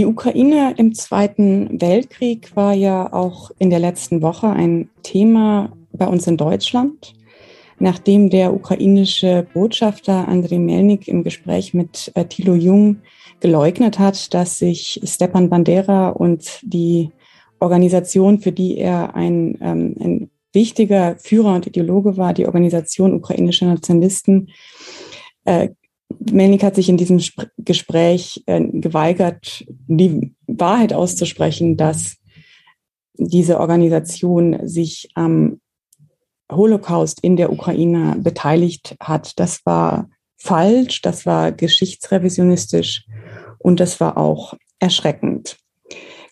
Die Ukraine im Zweiten Weltkrieg war ja auch in der letzten Woche ein Thema bei uns in Deutschland. Nachdem der ukrainische Botschafter Andrei Melnik im Gespräch mit äh, Thilo Jung geleugnet hat, dass sich Stepan Bandera und die Organisation, für die er ein, ähm, ein wichtiger Führer und Ideologe war, die Organisation ukrainischer Nationalisten, äh, Melnik hat sich in diesem Gespräch äh, geweigert, die Wahrheit auszusprechen, dass diese Organisation sich am Holocaust in der Ukraine beteiligt hat. Das war falsch, das war geschichtsrevisionistisch und das war auch erschreckend.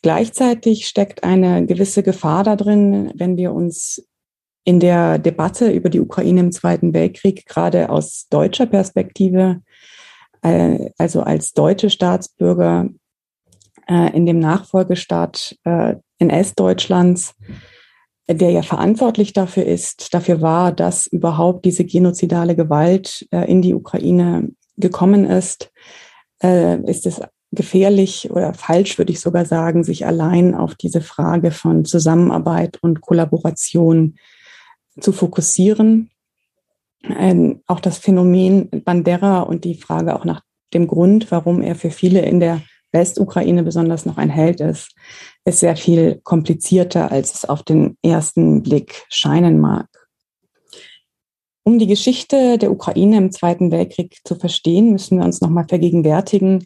Gleichzeitig steckt eine gewisse Gefahr da drin, wenn wir uns in der Debatte über die Ukraine im Zweiten Weltkrieg gerade aus deutscher Perspektive, äh, also als deutsche Staatsbürger äh, in dem Nachfolgestaat äh, NS-Deutschlands, der ja verantwortlich dafür ist, dafür war, dass überhaupt diese genozidale Gewalt äh, in die Ukraine gekommen ist, ist es gefährlich oder falsch, würde ich sogar sagen, sich allein auf diese Frage von Zusammenarbeit und Kollaboration zu fokussieren. Ähm, auch das Phänomen Bandera und die Frage auch nach dem Grund, warum er für viele in der Westukraine besonders noch ein Held ist, ist sehr viel komplizierter, als es auf den ersten Blick scheinen mag. Um die Geschichte der Ukraine im Zweiten Weltkrieg zu verstehen, müssen wir uns nochmal vergegenwärtigen,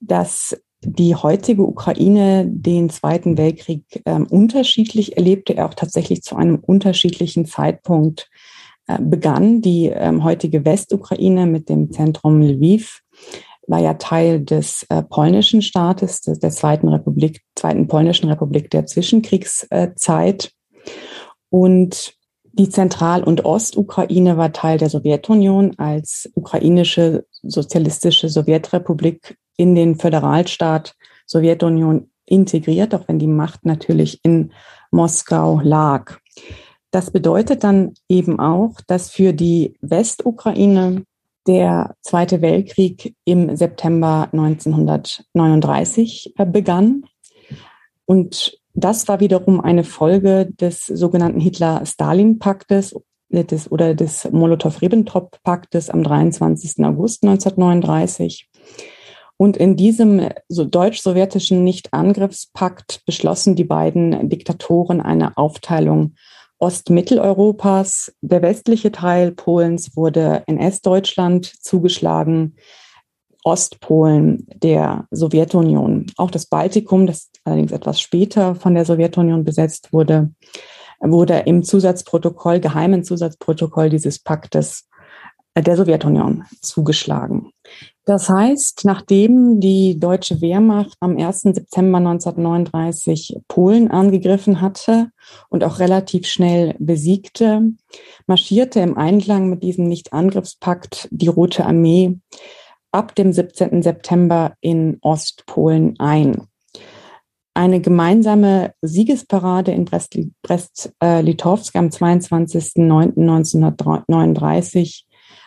dass die heutige Ukraine den Zweiten Weltkrieg äh, unterschiedlich erlebte, er auch tatsächlich zu einem unterschiedlichen Zeitpunkt begann. Die äh, heutige Westukraine mit dem Zentrum Lviv war ja Teil des äh, polnischen Staates, des, der Zweiten Republik, Zweiten Polnischen Republik der Zwischenkriegszeit. Und die Zentral- und Ostukraine war Teil der Sowjetunion als ukrainische sozialistische Sowjetrepublik in den Föderalstaat Sowjetunion integriert, auch wenn die Macht natürlich in Moskau lag. Das bedeutet dann eben auch, dass für die Westukraine der Zweite Weltkrieg im September 1939 äh, begann. Und das war wiederum eine Folge des sogenannten Hitler-Stalin-Paktes des, oder des Molotow-Ribbentrop-Paktes am 23. August 1939. Und in diesem so deutsch-sowjetischen Nicht-Angriffspakt beschlossen die beiden Diktatoren eine Aufteilung Ostmitteleuropas. Der westliche Teil Polens wurde NS-Deutschland zugeschlagen, Ostpolen der Sowjetunion. Auch das Baltikum, das allerdings etwas später von der Sowjetunion besetzt wurde, wurde im Zusatzprotokoll, geheimen Zusatzprotokoll dieses Paktes der Sowjetunion zugeschlagen. Das heißt, nachdem die deutsche Wehrmacht am 1. September 1939 Polen angegriffen hatte und auch relativ schnell besiegte, marschierte im Einklang mit diesem Nichtangriffspakt die Rote Armee ab dem 17. September in Ostpolen ein. Eine gemeinsame Siegesparade in Brest-Litovsk am 22.09.1939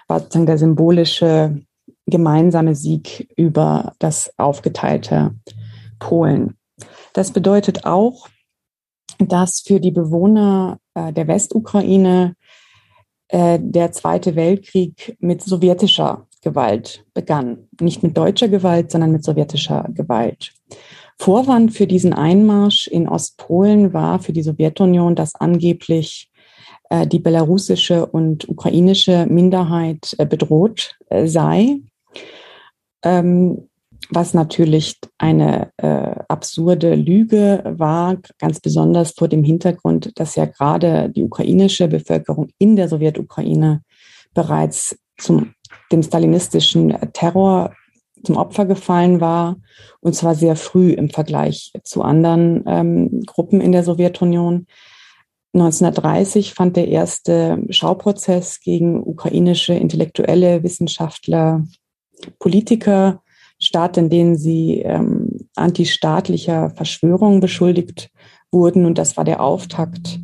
war sozusagen der symbolische gemeinsame Sieg über das aufgeteilte Polen. Das bedeutet auch, dass für die Bewohner äh, der Westukraine äh, der Zweite Weltkrieg mit sowjetischer Gewalt begann. Nicht mit deutscher Gewalt, sondern mit sowjetischer Gewalt. Vorwand für diesen Einmarsch in Ostpolen war für die Sowjetunion, dass angeblich die belarussische und ukrainische Minderheit äh, bedroht äh, sei, ähm, was natürlich eine absurde Lüge war, ganz besonders vor dem Hintergrund, dass ja gerade die ukrainische Bevölkerung in der Sowjetukraine bereits zum dem stalinistischen Terror zum Opfer gefallen war, und zwar sehr früh im Vergleich zu anderen ähm, Gruppen in der Sowjetunion. 1930 fand der erste Schauprozess gegen ukrainische Intellektuelle, Wissenschaftler, Politiker statt, in denen sie ähm, antistaatlicher Verschwörung beschuldigt wurden. Und das war der Auftakt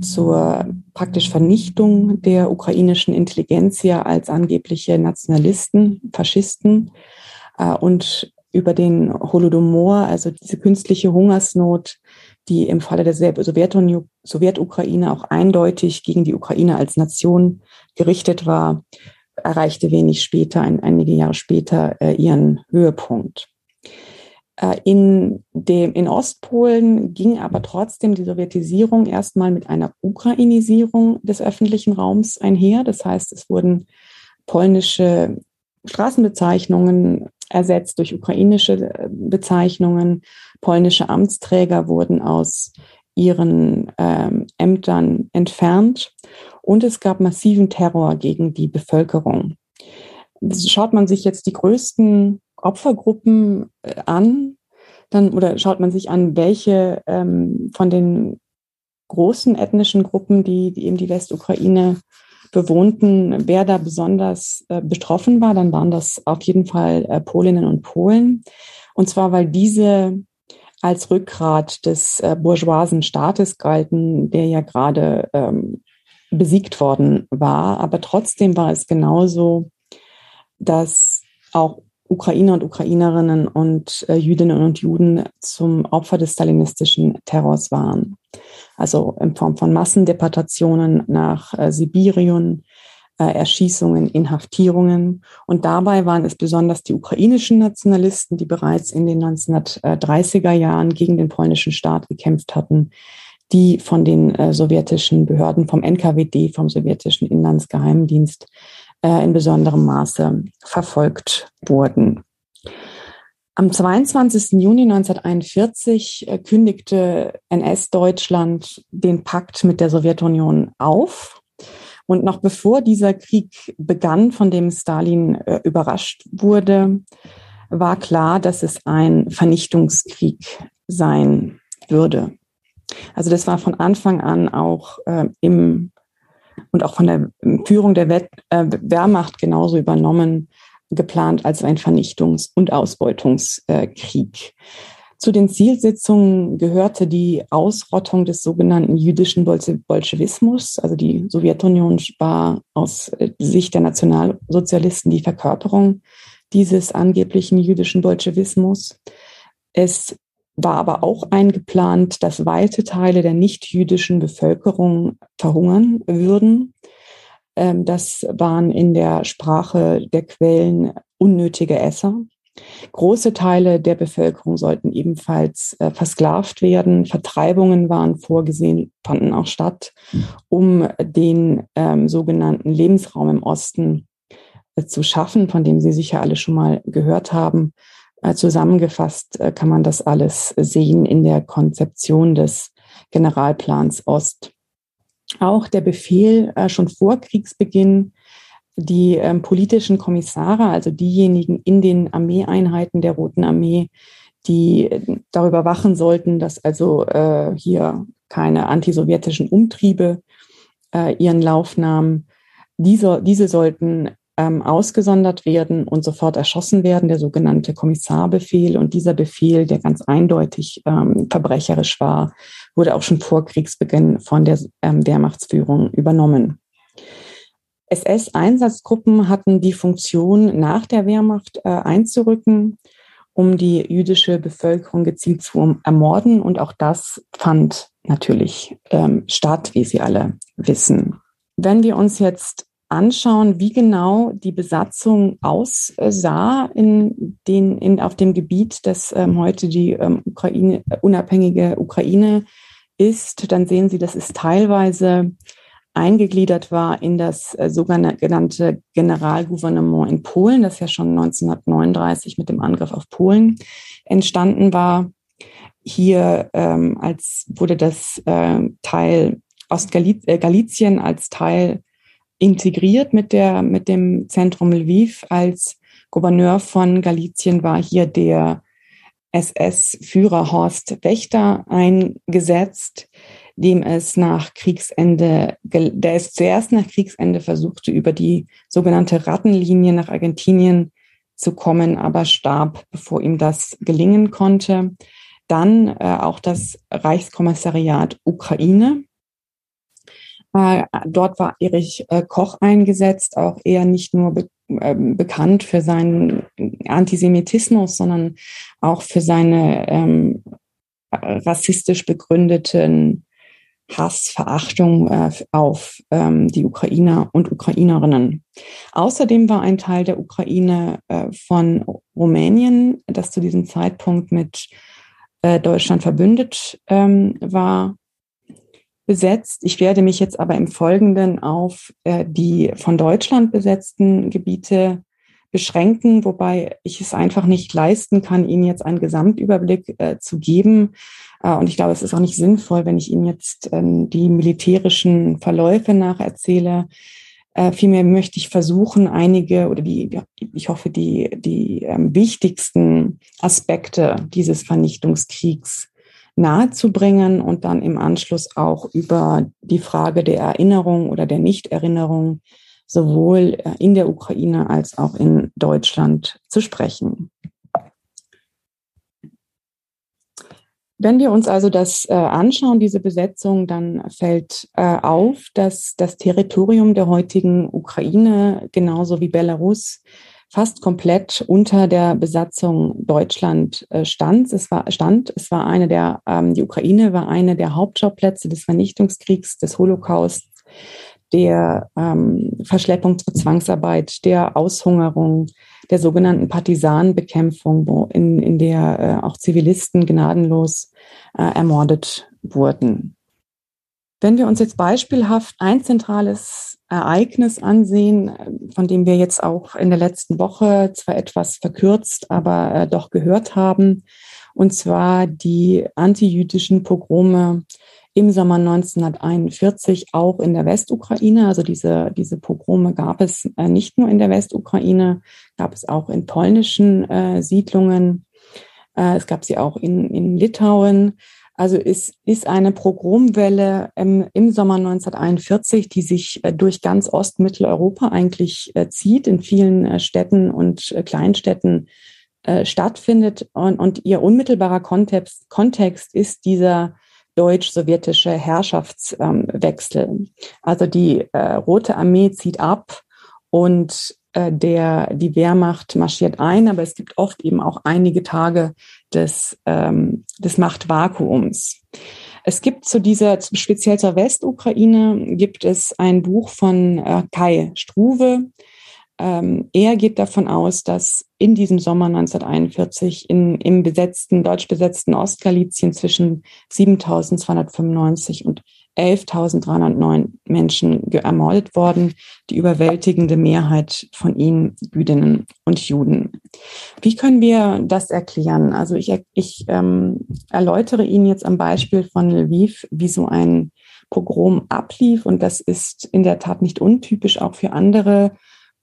zur praktisch Vernichtung der ukrainischen Intelligenzia als angebliche Nationalisten, Faschisten. Äh, und über den Holodomor, also diese künstliche Hungersnot, die im Falle der Sowjetukraine auch eindeutig gegen die Ukraine als Nation gerichtet war, erreichte wenig später, ein, einige Jahre später, äh, ihren Höhepunkt. Äh, in, dem, in Ostpolen ging aber trotzdem die Sowjetisierung erstmal mit einer Ukrainisierung des öffentlichen Raums einher. Das heißt, es wurden polnische Straßenbezeichnungen ersetzt durch ukrainische äh, Bezeichnungen. Polnische Amtsträger wurden aus ihren ähm, Ämtern entfernt und es gab massiven Terror gegen die Bevölkerung. Schaut man sich jetzt die größten Opfergruppen äh, an, dann oder schaut man sich an, welche ähm, von den großen ethnischen Gruppen, die, die eben die Westukraine bewohnten, wer da besonders äh, betroffen war, dann waren das auf jeden Fall äh, Polinnen und Polen. Und zwar, weil diese als Rückgrat des äh, bourgeoisen Staates galten, der ja gerade ähm, besiegt worden war. Aber trotzdem war es genauso, dass auch Ukrainer und Ukrainerinnen und äh, Jüdinnen und Juden zum Opfer des stalinistischen Terrors waren. Also in Form von Massendeportationen nach äh, Sibirien, Erschießungen, Inhaftierungen. Und dabei waren es besonders die ukrainischen Nationalisten, die bereits in den 1930er Jahren gegen den polnischen Staat gekämpft hatten, die von den äh, sowjetischen Behörden, vom NKWD, vom sowjetischen Inlandsgeheimdienst, äh, in besonderem Maße verfolgt wurden. Am 22. Juni 1941 äh, kündigte NS-Deutschland den Pakt mit der Sowjetunion auf. Und noch bevor dieser Krieg begann, von dem Stalin äh, überrascht wurde, war klar, dass es ein Vernichtungskrieg sein würde. Also das war von Anfang an auch äh, im und auch von der Führung der Wett, äh, Wehrmacht genauso übernommen, geplant als ein Vernichtungs- und Ausbeutungskrieg. Zu den Zielsetzungen gehörte die Ausrottung des sogenannten jüdischen Bolschewismus. Also die Sowjetunion war aus äh, Sicht der Nationalsozialisten die Verkörperung dieses angeblichen jüdischen Bolschewismus. Es war aber auch eingeplant, dass weite Teile der nichtjüdischen Bevölkerung verhungern würden. Ähm, das waren in der Sprache der Quellen unnötige Esser. Große Teile der Bevölkerung sollten ebenfalls äh, versklavt werden. Vertreibungen waren vorgesehen, fanden auch statt, um den ähm, sogenannten Lebensraum im Osten äh, zu schaffen, von dem Sie sicher alle schon mal gehört haben. Äh, zusammengefasst äh, kann man das alles sehen in der Konzeption des Generalplans Ost. Auch der Befehl äh, schon vor Kriegsbeginn, die ähm, politischen Kommissare, also diejenigen in den Armeeeinheiten der Roten Armee, die darüber wachen sollten, dass also äh, hier keine antisowjetischen Umtriebe äh, ihren Lauf nahmen. Diese, diese sollten ähm, ausgesondert werden und sofort erschossen werden, der sogenannte Kommissarbefehl. Und dieser Befehl, der ganz eindeutig ähm, verbrecherisch war, wurde auch schon vor Kriegsbeginn von der ähm, Wehrmachtsführung übernommen. SS-Einsatzgruppen hatten die Funktion, nach der Wehrmacht äh, einzurücken, um die jüdische Bevölkerung gezielt zu ermorden. Und auch das fand natürlich ähm, statt, wie Sie alle wissen. Wenn wir uns jetzt anschauen, wie genau die Besatzung aussah in den, in, auf dem Gebiet, das ähm, heute die ähm, Ukraine, unabhängige Ukraine ist, dann sehen Sie, dass es teilweise eingegliedert war in das äh, sogenannte Generalgouvernement in Polen, das ja schon 1939 mit dem Angriff auf Polen entstanden war. Hier ähm, als wurde das äh, Teil Ostgalizien als Teil integriert mit, der, mit dem Zentrum Lviv. Als Gouverneur von Galizien war hier der SS-Führer Horst Wächter eingesetzt, dem es nach Kriegsende, der es zuerst nach Kriegsende versuchte, über die sogenannte Rattenlinie nach Argentinien zu kommen, aber starb, bevor ihm das gelingen konnte. Dann äh, auch das Reichskommissariat Ukraine, Äh, dort war Erich äh, Koch eingesetzt, auch eher nicht nur be äh, bekannt für seinen Antisemitismus, sondern auch für seine ähm, rassistisch begründeten Hass, Verachtung äh, auf ähm, die Ukrainer und Ukrainerinnen. Außerdem war ein Teil der Ukraine äh, von Rumänien, das zu diesem Zeitpunkt mit äh, Deutschland verbündet ähm, war, besetzt. Ich werde mich jetzt aber im Folgenden auf äh, die von Deutschland besetzten Gebiete beschränken, wobei ich es einfach nicht leisten kann, Ihnen jetzt einen Gesamtüberblick äh, zu geben. Äh, und ich glaube, es ist auch nicht sinnvoll, wenn ich Ihnen jetzt ähm, die militärischen Verläufe nacherzähle. Äh, vielmehr möchte ich versuchen, einige oder die, ich hoffe, die, die ähm, wichtigsten Aspekte dieses Vernichtungskriegs nahezubringen und dann im Anschluss auch über die Frage der Erinnerung oder der Nichterinnerung sowohl äh, in der Ukraine als auch in Deutschland zu sprechen. Wenn wir uns also das äh, anschauen, diese Besetzung, dann fällt äh, auf, dass das Territorium der heutigen Ukraine genauso wie Belarus fast komplett unter der Besatzung Deutschland stand. Es war, stand. Es war eine der, ähm, die Ukraine war eine der Hauptschauplätze des Vernichtungskriegs, des Holocausts der ähm, Verschleppung zur Zwangsarbeit, der Aushungerung, der sogenannten Partisanenbekämpfung, wo in, in der äh, auch Zivilisten gnadenlos äh, ermordet wurden. Wenn wir uns jetzt beispielhaft ein zentrales Ereignis ansehen, von dem wir jetzt auch in der letzten Woche zwar etwas verkürzt, aber äh, doch gehört haben, und zwar die antijüdischen Pogrome im Sommer 1941 auch in der Westukraine. Also diese, diese Pogrome gab es äh, nicht nur in der Westukraine, gab es auch in polnischen äh, Siedlungen. Äh, es gab sie auch in, in Litauen. Also es ist eine Pogromwelle im, im Sommer 1941, die sich äh, durch ganz Ostmitteleuropa eigentlich äh, zieht, in vielen Städten und Kleinstädten stattfindet. Und, und ihr unmittelbarer Kontext, Kontext ist dieser deutsch-sowjetische Herrschaftswechsel. also die äh, Rote Armee zieht ab und äh, der, die Wehrmacht marschiert ein, aber es gibt oft eben auch einige Tage des, ähm, des Machtvakuums. Es gibt zu dieser, speziell zur Westukraine, gibt es ein Buch von äh, Kai Struve, ähm, er geht davon aus, dass in diesem Sommer 1941 in, im besetzten, deutsch besetzten Ostgalizien zwischen 7.295 und 11.309 Menschen ermordet worden, die überwältigende Mehrheit von ihnen Jüdinnen und Juden. Wie können wir das erklären? Also ich, ich ähm, erläutere Ihnen jetzt am Beispiel von Lviv, wie so ein Pogrom ablief. Und das ist in der Tat nicht untypisch auch für andere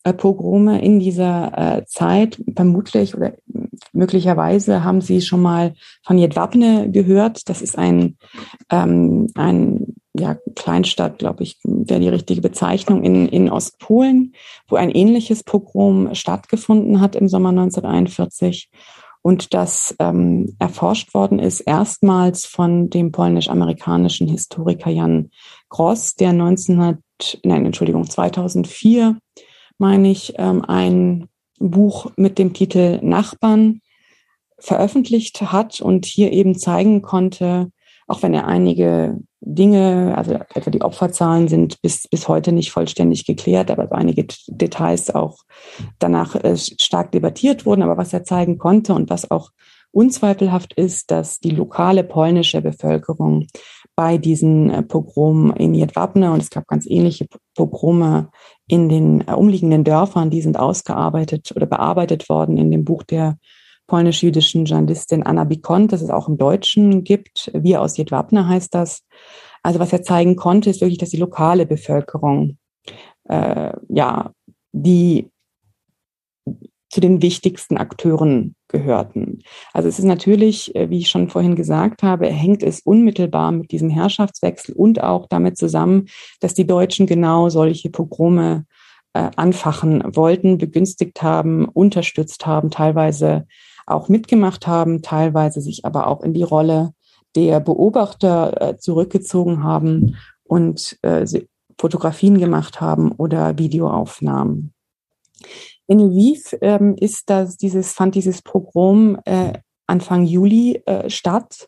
Pogrome in dieser äh, Zeit. Vermutlich oder möglicherweise haben Sie schon mal von Jedwabne gehört. Das ist ein, ähm, ein ja, Kleinstadt, glaube ich, wäre die richtige Bezeichnung in, in Ostpolen, wo ein ähnliches Pogrom stattgefunden hat im Sommer 1941 und das ähm, erforscht worden ist erstmals von dem polnisch-amerikanischen Historiker Jan Gross, der 1900, nein, Entschuldigung, 2004 meine ich, ähm, ein Buch mit dem Titel Nachbarn veröffentlicht hat und hier eben zeigen konnte, auch wenn er einige Dinge, also etwa die Opferzahlen sind bis, bis heute nicht vollständig geklärt, aber einige Details auch danach äh, stark debattiert wurden. Aber was er zeigen konnte und was auch unzweifelhaft ist, dass die lokale polnische Bevölkerung bei diesen äh, Pogromen in Jedwabne und es gab ganz ähnliche Pogrome in den äh, umliegenden Dörfern, die sind ausgearbeitet oder bearbeitet worden in dem Buch der polnisch-jüdischen Journalistin Anna Bikont, das es auch im Deutschen gibt. Wir aus Jedwabne heißt das. Also was er zeigen konnte, ist wirklich, dass die lokale Bevölkerung, äh, ja, die zu den wichtigsten Akteuren gehörten. Also es ist natürlich, äh, wie ich schon vorhin gesagt habe, hängt es unmittelbar mit diesem Herrschaftswechsel und auch damit zusammen, dass die Deutschen genau solche Pogrome äh, anfachen wollten, begünstigt haben, unterstützt haben, teilweise auch mitgemacht haben, teilweise sich aber auch in die Rolle der Beobachter äh, zurückgezogen haben und äh, Fotografien gemacht haben oder Videoaufnahmen. In Lviv ähm, ist das, dieses, fand dieses Pogrom äh, Anfang Juli äh, statt.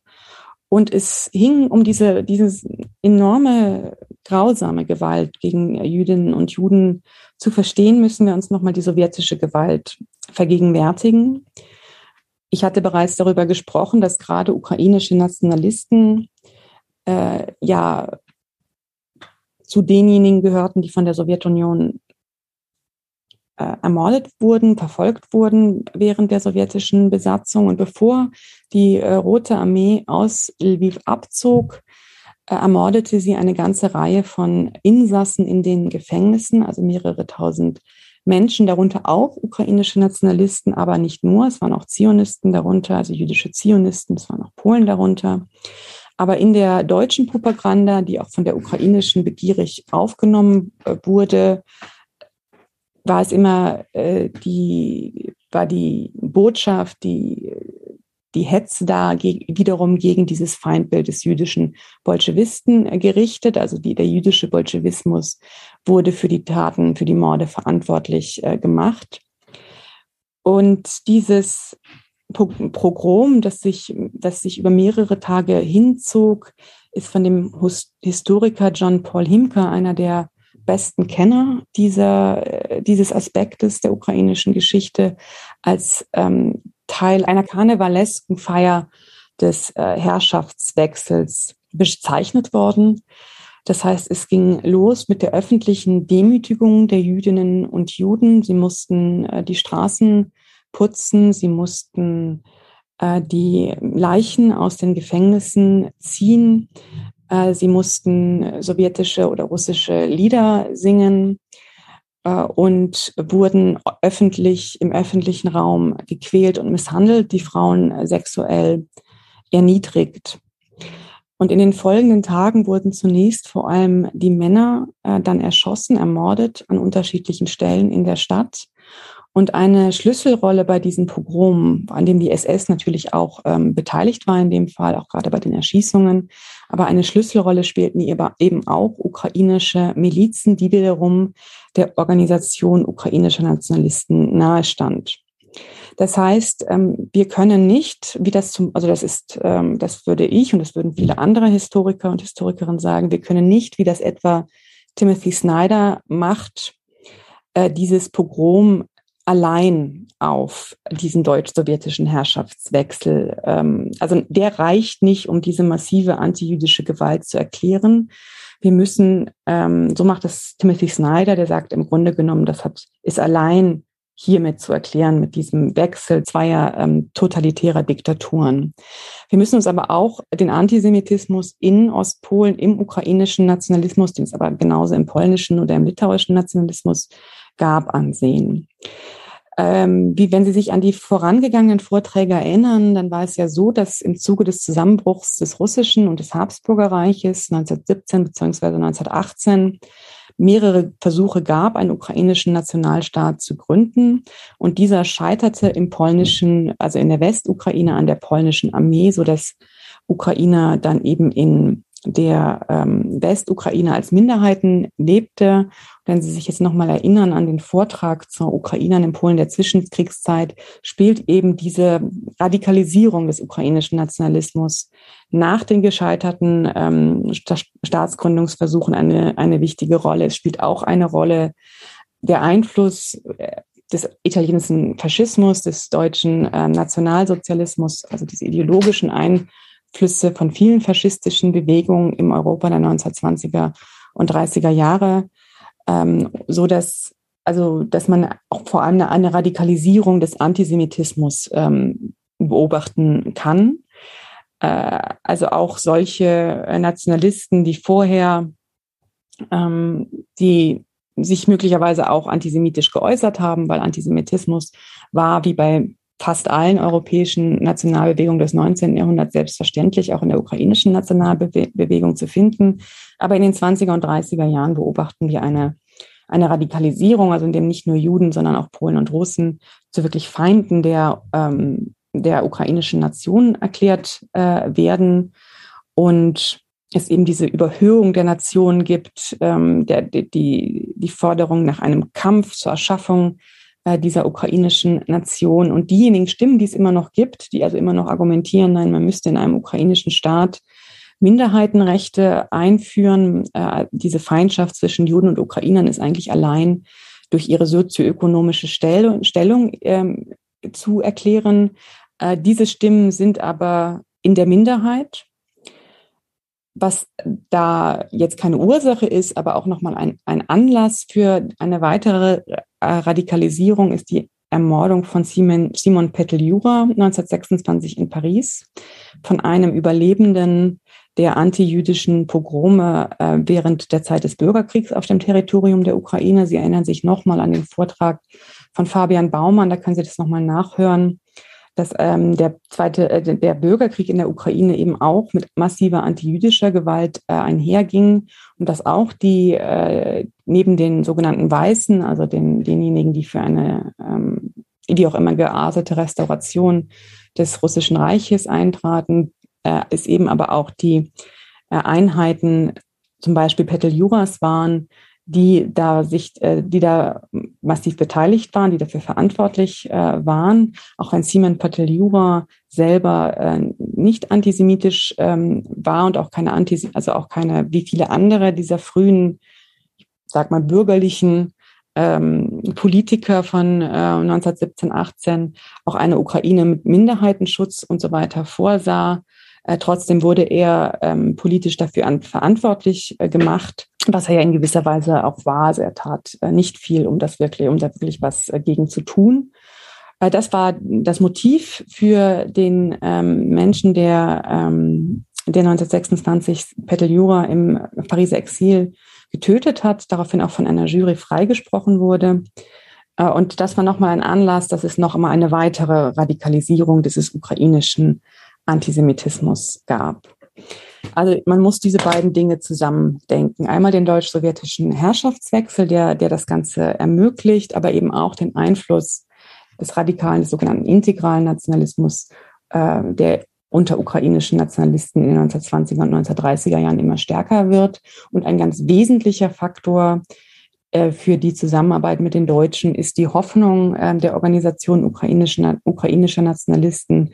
Und es hing um diese, diese enorme, grausame Gewalt gegen Jüdinnen und Juden zu verstehen, müssen wir uns nochmal die sowjetische Gewalt vergegenwärtigen. Ich hatte bereits darüber gesprochen, dass gerade ukrainische Nationalisten äh, ja zu denjenigen gehörten, die von der Sowjetunion äh, ermordet wurden, verfolgt wurden während der sowjetischen Besatzung. Und bevor die äh, Rote Armee aus Lviv abzog, äh, ermordete sie eine ganze Reihe von Insassen in den Gefängnissen, also mehrere tausend Menschen, darunter auch ukrainische Nationalisten, aber nicht nur. Es waren auch Zionisten darunter, also jüdische Zionisten, es waren auch Polen darunter. Aber in der deutschen Propaganda, die auch von der ukrainischen begierig aufgenommen äh, wurde, war es immer äh, die, war die Botschaft, die, die Hetze da ge wiederum gegen dieses Feindbild des jüdischen Bolschewisten äh, gerichtet. Also die, der jüdische Bolschewismus wurde für die Taten, für die Morde verantwortlich äh, gemacht. Und dieses Pogrom, das sich, das sich über mehrere Tage hinzog, ist von dem Historiker John Paul Himker, einer der besten Kenner dieser, äh, dieses Aspektes der ukrainischen Geschichte als ähm, Teil einer karnevalesken Feier des äh, Herrschaftswechsels bezeichnet worden. Das heißt, es ging los mit der öffentlichen Demütigung der Jüdinnen und Juden. Sie mussten äh, die Straßen putzen, sie mussten äh, die Leichen aus den Gefängnissen ziehen, sie mussten sowjetische oder russische Lieder singen äh, und wurden öffentlich im öffentlichen Raum gequält und misshandelt, die Frauen sexuell erniedrigt. Und in den folgenden Tagen wurden zunächst vor allem die Männer äh, dann erschossen, ermordet an unterschiedlichen Stellen in der Stadt. Und eine Schlüsselrolle bei diesen Pogromen, an dem die SS natürlich auch ähm, beteiligt war in dem Fall, auch gerade bei den Erschießungen, aber eine Schlüsselrolle spielten eben auch ukrainische Milizen, die wiederum der Organisation ukrainischer Nationalisten nahestand. Das heißt, ähm, wir können nicht, wie das zum, also das ist, ähm, das würde ich und das würden viele andere Historiker und Historikerinnen sagen, wir können nicht, wie das etwa Timothy Snyder macht, äh, dieses Pogrom allein auf diesen deutsch-sowjetischen Herrschaftswechsel. Ähm, also der reicht nicht, um diese massive antijüdische Gewalt zu erklären. Wir müssen, ähm, so macht das Timothy Snyder, der sagt im Grunde genommen, das hat, ist allein hiermit zu erklären, mit diesem Wechsel zweier ähm, totalitärer Diktaturen. Wir müssen uns aber auch den Antisemitismus in Ostpolen, im ukrainischen Nationalismus, den es aber genauso im polnischen oder im litauischen Nationalismus gab, ansehen. Ähm, wie wenn Sie sich an die vorangegangenen Vorträge erinnern, dann war es ja so, dass im Zuge des Zusammenbruchs des Russischen und des Habsburgerreiches 1917 bzw. 1918 mehrere Versuche gab, einen ukrainischen Nationalstaat zu gründen. Und dieser scheiterte im polnischen, also in der Westukraine an der polnischen Armee, so dass Ukrainer dann eben in der ähm, Westukraine als Minderheiten lebte. Wenn Sie sich jetzt nochmal erinnern an den Vortrag zur Ukrainern in Polen der Zwischenkriegszeit, spielt eben diese Radikalisierung des ukrainischen Nationalismus nach den gescheiterten ähm, Staatsgründungsversuchen eine, eine wichtige Rolle. Es spielt auch eine Rolle der Einfluss äh, des italienischen Faschismus, des deutschen äh, Nationalsozialismus, also diese ideologischen Einflüsse Einflüsse von vielen faschistischen Bewegungen im Europa der 1920er und 30er Jahre, ähm, so dass also dass man auch vor allem eine, Radikalisierung des Antisemitismus ähm, beobachten kann. Äh, also auch solche Nationalisten, die vorher ähm, die sich möglicherweise auch antisemitisch geäußert haben, weil Antisemitismus war wie bei fast allen europäischen Nationalbewegungen des 19. Jahrhunderts selbstverständlich auch in der ukrainischen Nationalbewegung zu finden. Aber in den 20er und 30er Jahren beobachten wir eine, eine Radikalisierung, also in dem nicht nur Juden, sondern auch Polen und Russen zu wirklich Feinden der, ähm, der ukrainischen Nation erklärt äh, werden. Und es eben diese Überhöhung der Nation gibt, ähm, der, die, die Forderung nach einem Kampf zur Erschaffung äh, dieser ukrainischen Nation und diejenigen Stimmen, die es immer noch gibt, die also immer noch argumentieren, nein, man müsste in einem ukrainischen Staat Minderheitenrechte einführen. Äh, diese Feindschaft zwischen Juden und Ukrainern ist eigentlich allein durch ihre sozioökonomische Stellung, ähm, zu erklären. Äh, diese Stimmen sind aber in der Minderheit was da jetzt keine Ursache ist, aber auch nochmal ein, ein Anlass für eine weitere äh, Radikalisierung ist die Ermordung von Simon, Simon Petel-Jura 1926 in Paris von einem Überlebenden der antijüdischen Pogrome äh, während der Zeit des Bürgerkriegs auf dem Territorium der Ukraine. Sie erinnern sich nochmal an den Vortrag von Fabian Baumann, da können Sie das nochmal nachhören dass ähm, der zweite, äh, der Bürgerkrieg in der Ukraine eben auch mit massiver antijüdischer Gewalt äh, einherging und dass auch die äh, neben den sogenannten Weißen, also den, denjenigen, die für eine ähm, wie auch immer geartete Restauration des russischen Reiches eintraten, äh, ist eben aber auch die äh, Einheiten, zum Beispiel Petel Juras waren, die da sich, äh, die da massiv beteiligt waren, die dafür verantwortlich äh, waren, auch wenn Simon Patel-Jura selber äh, nicht antisemitisch ähm, war und auch keine Antis also auch keine, wie viele andere dieser frühen, sag mal, bürgerlichen ähm, Politiker von äh, 1917, 18 auch eine Ukraine mit Minderheitenschutz und so weiter vorsah. Äh, trotzdem wurde er ähm, politisch dafür an, verantwortlich äh, gemacht, was er ja in gewisser Weise auch war. Also er tat äh, nicht viel, um das wirklich, um da wirklich was äh, gegen zu tun. Äh, das war das Motiv für den ähm, Menschen, der, ähm, der 1926 Petel Jura im Pariser Exil getötet hat, daraufhin auch von einer Jury freigesprochen wurde. Und das war nochmal ein Anlass, dass es noch einmal eine weitere Radikalisierung dieses ukrainischen Antisemitismus gab. Also man muss diese beiden Dinge zusammendenken. Einmal den deutsch-sowjetischen Herrschaftswechsel, der, der das Ganze ermöglicht, aber eben auch den Einfluss des radikalen, des sogenannten integralen Nationalismus, äh, der unter ukrainischen Nationalisten in den 1920er und 1930er Jahren immer stärker wird. Und ein ganz wesentlicher Faktor äh, für die Zusammenarbeit mit den Deutschen ist die Hoffnung äh, der Organisation ukrainischer, ukrainischer Nationalisten,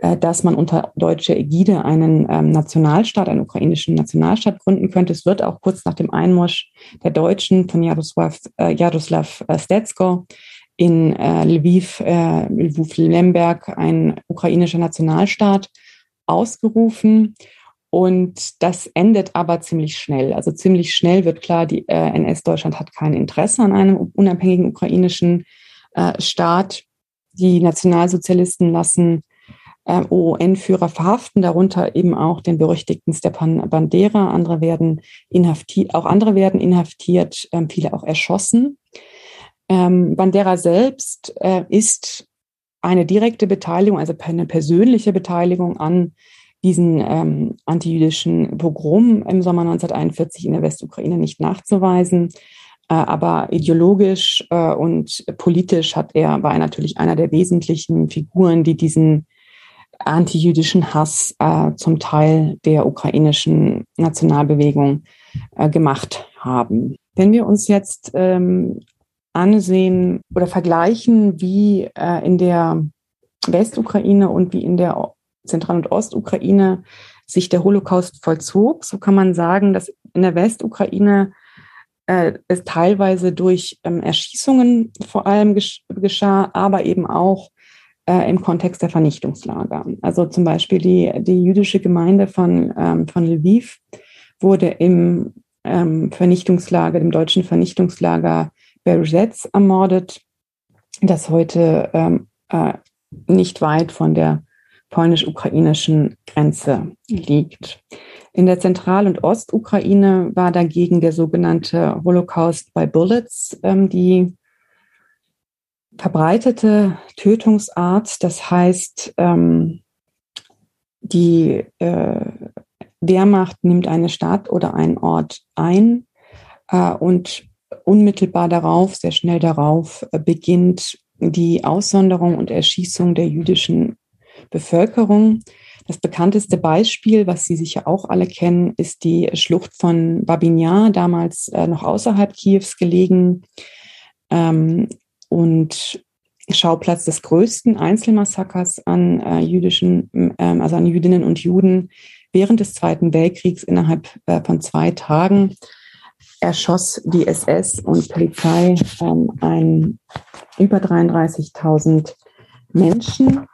dass man unter deutscher Ägide einen ähm, Nationalstaat, einen ukrainischen Nationalstaat gründen könnte. Es wird auch kurz nach dem Einmarsch der Deutschen von Jaroslav, äh, Jaroslav äh, Stetsko in äh, Lviv, äh, Lviv-Lemberg ein ukrainischer Nationalstaat ausgerufen. Und das endet aber ziemlich schnell. Also ziemlich schnell wird klar, die äh, NS-Deutschland hat kein Interesse an einem unabhängigen ukrainischen äh, Staat. Die Nationalsozialisten lassen äh, OON-Führer verhaften, darunter eben auch den berüchtigten Stepan Bandera. Andere werden inhaftiert, auch andere werden inhaftiert, äh, viele auch erschossen. Ähm, Bandera selbst äh, ist eine direkte Beteiligung, also eine persönliche Beteiligung an diesen ähm, antijüdischen Pogrom im Sommer 1941 in der Westukraine nicht nachzuweisen. Äh, aber ideologisch äh, und politisch hat er, war er natürlich einer der wesentlichen Figuren, die diesen antijüdischen Hass äh, zum Teil der ukrainischen Nationalbewegung äh, gemacht haben. Wenn wir uns jetzt ähm, ansehen oder vergleichen, wie äh, in der Westukraine und wie in der Zentral- und Ostukraine sich der Holocaust vollzog, so kann man sagen, dass in der Westukraine äh, es teilweise durch ähm, Erschießungen vor allem geschah, aber eben auch äh, im Kontext der Vernichtungslager. Also zum Beispiel die, die jüdische Gemeinde von, ähm, von Lviv wurde im ähm, Vernichtungslager, dem deutschen Vernichtungslager Berzetz ermordet, das heute ähm, äh, nicht weit von der polnisch-ukrainischen Grenze liegt. In der Zentral- und Ostukraine war dagegen der sogenannte Holocaust by Bullets ähm, die verbreitete Tötungsart. Das heißt, ähm, die äh, Wehrmacht nimmt eine Stadt oder einen Ort ein äh, und unmittelbar darauf, sehr schnell darauf, äh, beginnt die Aussonderung und Erschießung der jüdischen Bevölkerung. Das bekannteste Beispiel, was Sie sicher auch alle kennen, ist die Schlucht von Babinjar, damals äh, noch außerhalb Kiews gelegen ähm, und Schauplatz des größten Einzelmassakers an äh, jüdischen, ähm, also an Jüdinnen und Juden während des Zweiten Weltkriegs innerhalb äh, von zwei Tagen erschoss die SS und Polizei ähm, ein über 33.000 Menschen.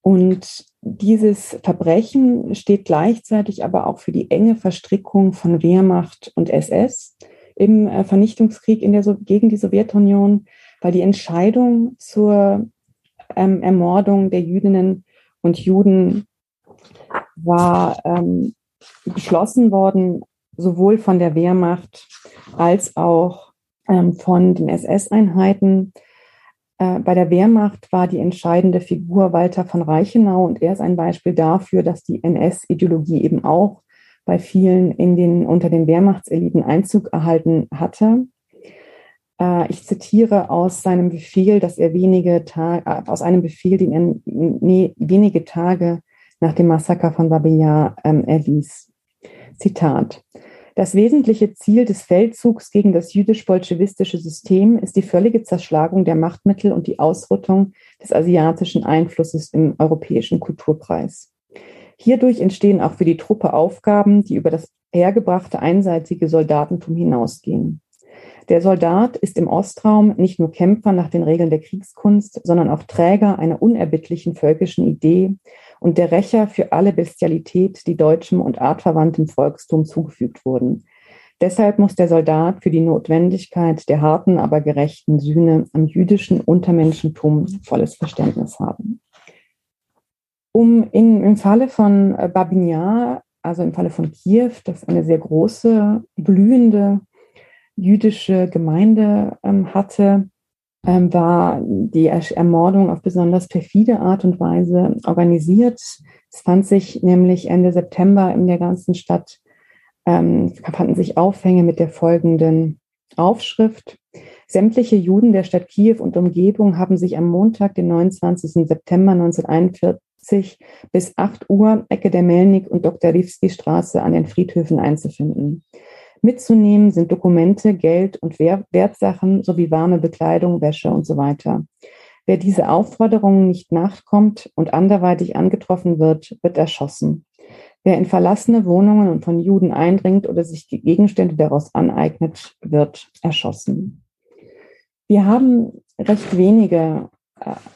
Und dieses Verbrechen steht gleichzeitig aber auch für die enge Verstrickung von Wehrmacht und SS im äh, Vernichtungskrieg in der so gegen die Sowjetunion, weil die Entscheidung zur ähm, Ermordung der Jüdinnen und Juden war ähm, beschlossen worden, sowohl von der Wehrmacht als auch ähm, von den SS-Einheiten. Äh, bei der Wehrmacht war die entscheidende Figur Walter von Reichenau und er ist ein Beispiel dafür, dass die NS-Ideologie eben auch bei vielen in den, unter den Wehrmachtseliten Einzug erhalten hatte. Äh, ich zitiere aus seinem Befehl, dass er wenige Tage, äh, aus einem Befehl, den er wenige Tage nach dem Massaker von Babillard ähm, erließ. Zitat. Das wesentliche Ziel des Feldzugs gegen das jüdisch-bolschewistische System ist die völlige Zerschlagung der Machtmittel und die Ausrottung des asiatischen Einflusses im europäischen Kulturkreis. Hierdurch entstehen auch für die Truppe Aufgaben, die über das hergebrachte einseitige Soldatentum hinausgehen. Der Soldat ist im Ostraum nicht nur Kämpfer nach den Regeln der Kriegskunst, sondern auch Träger einer unerbittlichen völkischen Idee und der Rächer für alle Bestialität, die deutschem und artverwandtem Volkstum zugefügt wurden. Deshalb muss der Soldat für die Notwendigkeit der harten, aber gerechten Sühne am jüdischen Untermenschentum volles Verständnis haben. Um in, im Falle von äh, Babinjar, also im Falle von Kiew, das eine sehr große, blühende jüdische Gemeinde ähm, hatte, ähm, war die Ermordung auf besonders perfide Art und Weise organisiert. Es fand sich nämlich Ende September in der ganzen Stadt, ähm, fanden sich Aufhänge mit der folgenden Aufschrift. Sämtliche Juden der Stadt Kiew und Umgebung haben sich am Montag, den 29. September 1941 bis 8 Uhr Ecke der Melnik und Dr. Rivski Straße an den Friedhöfen einzufinden. Mitzunehmen sind Dokumente, Geld und Wertsachen sowie warme Bekleidung, Wäsche und so weiter. Wer diese Aufforderungen nicht nachkommt und anderweitig angetroffen wird, wird erschossen. Wer in verlassene Wohnungen und von Juden eindringt oder sich die Gegenstände daraus aneignet, wird erschossen. Wir haben recht wenige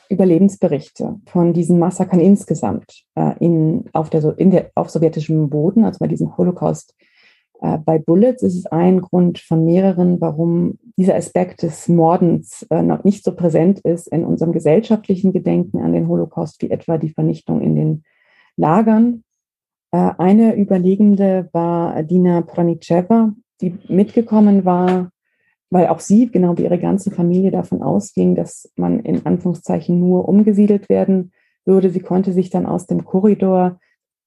Überlebensberichte von diesen Massakern insgesamt äh, in, auf, der, in der, auf sowjetischem Boden, also bei diesem Holocaust äh, bei Bullets ist es ein Grund von mehreren, warum dieser Aspekt des Mordens äh, noch nicht so präsent ist in unserem gesellschaftlichen Gedenken an den Holocaust wie etwa die Vernichtung in den Lagern. Äh, eine Überlegende war Dina Pronicheva, die mitgekommen war, weil auch sie, genau wie ihre ganze Familie, davon ausging, dass man in Anführungszeichen nur umgesiedelt werden würde. Sie konnte sich dann aus dem Korridor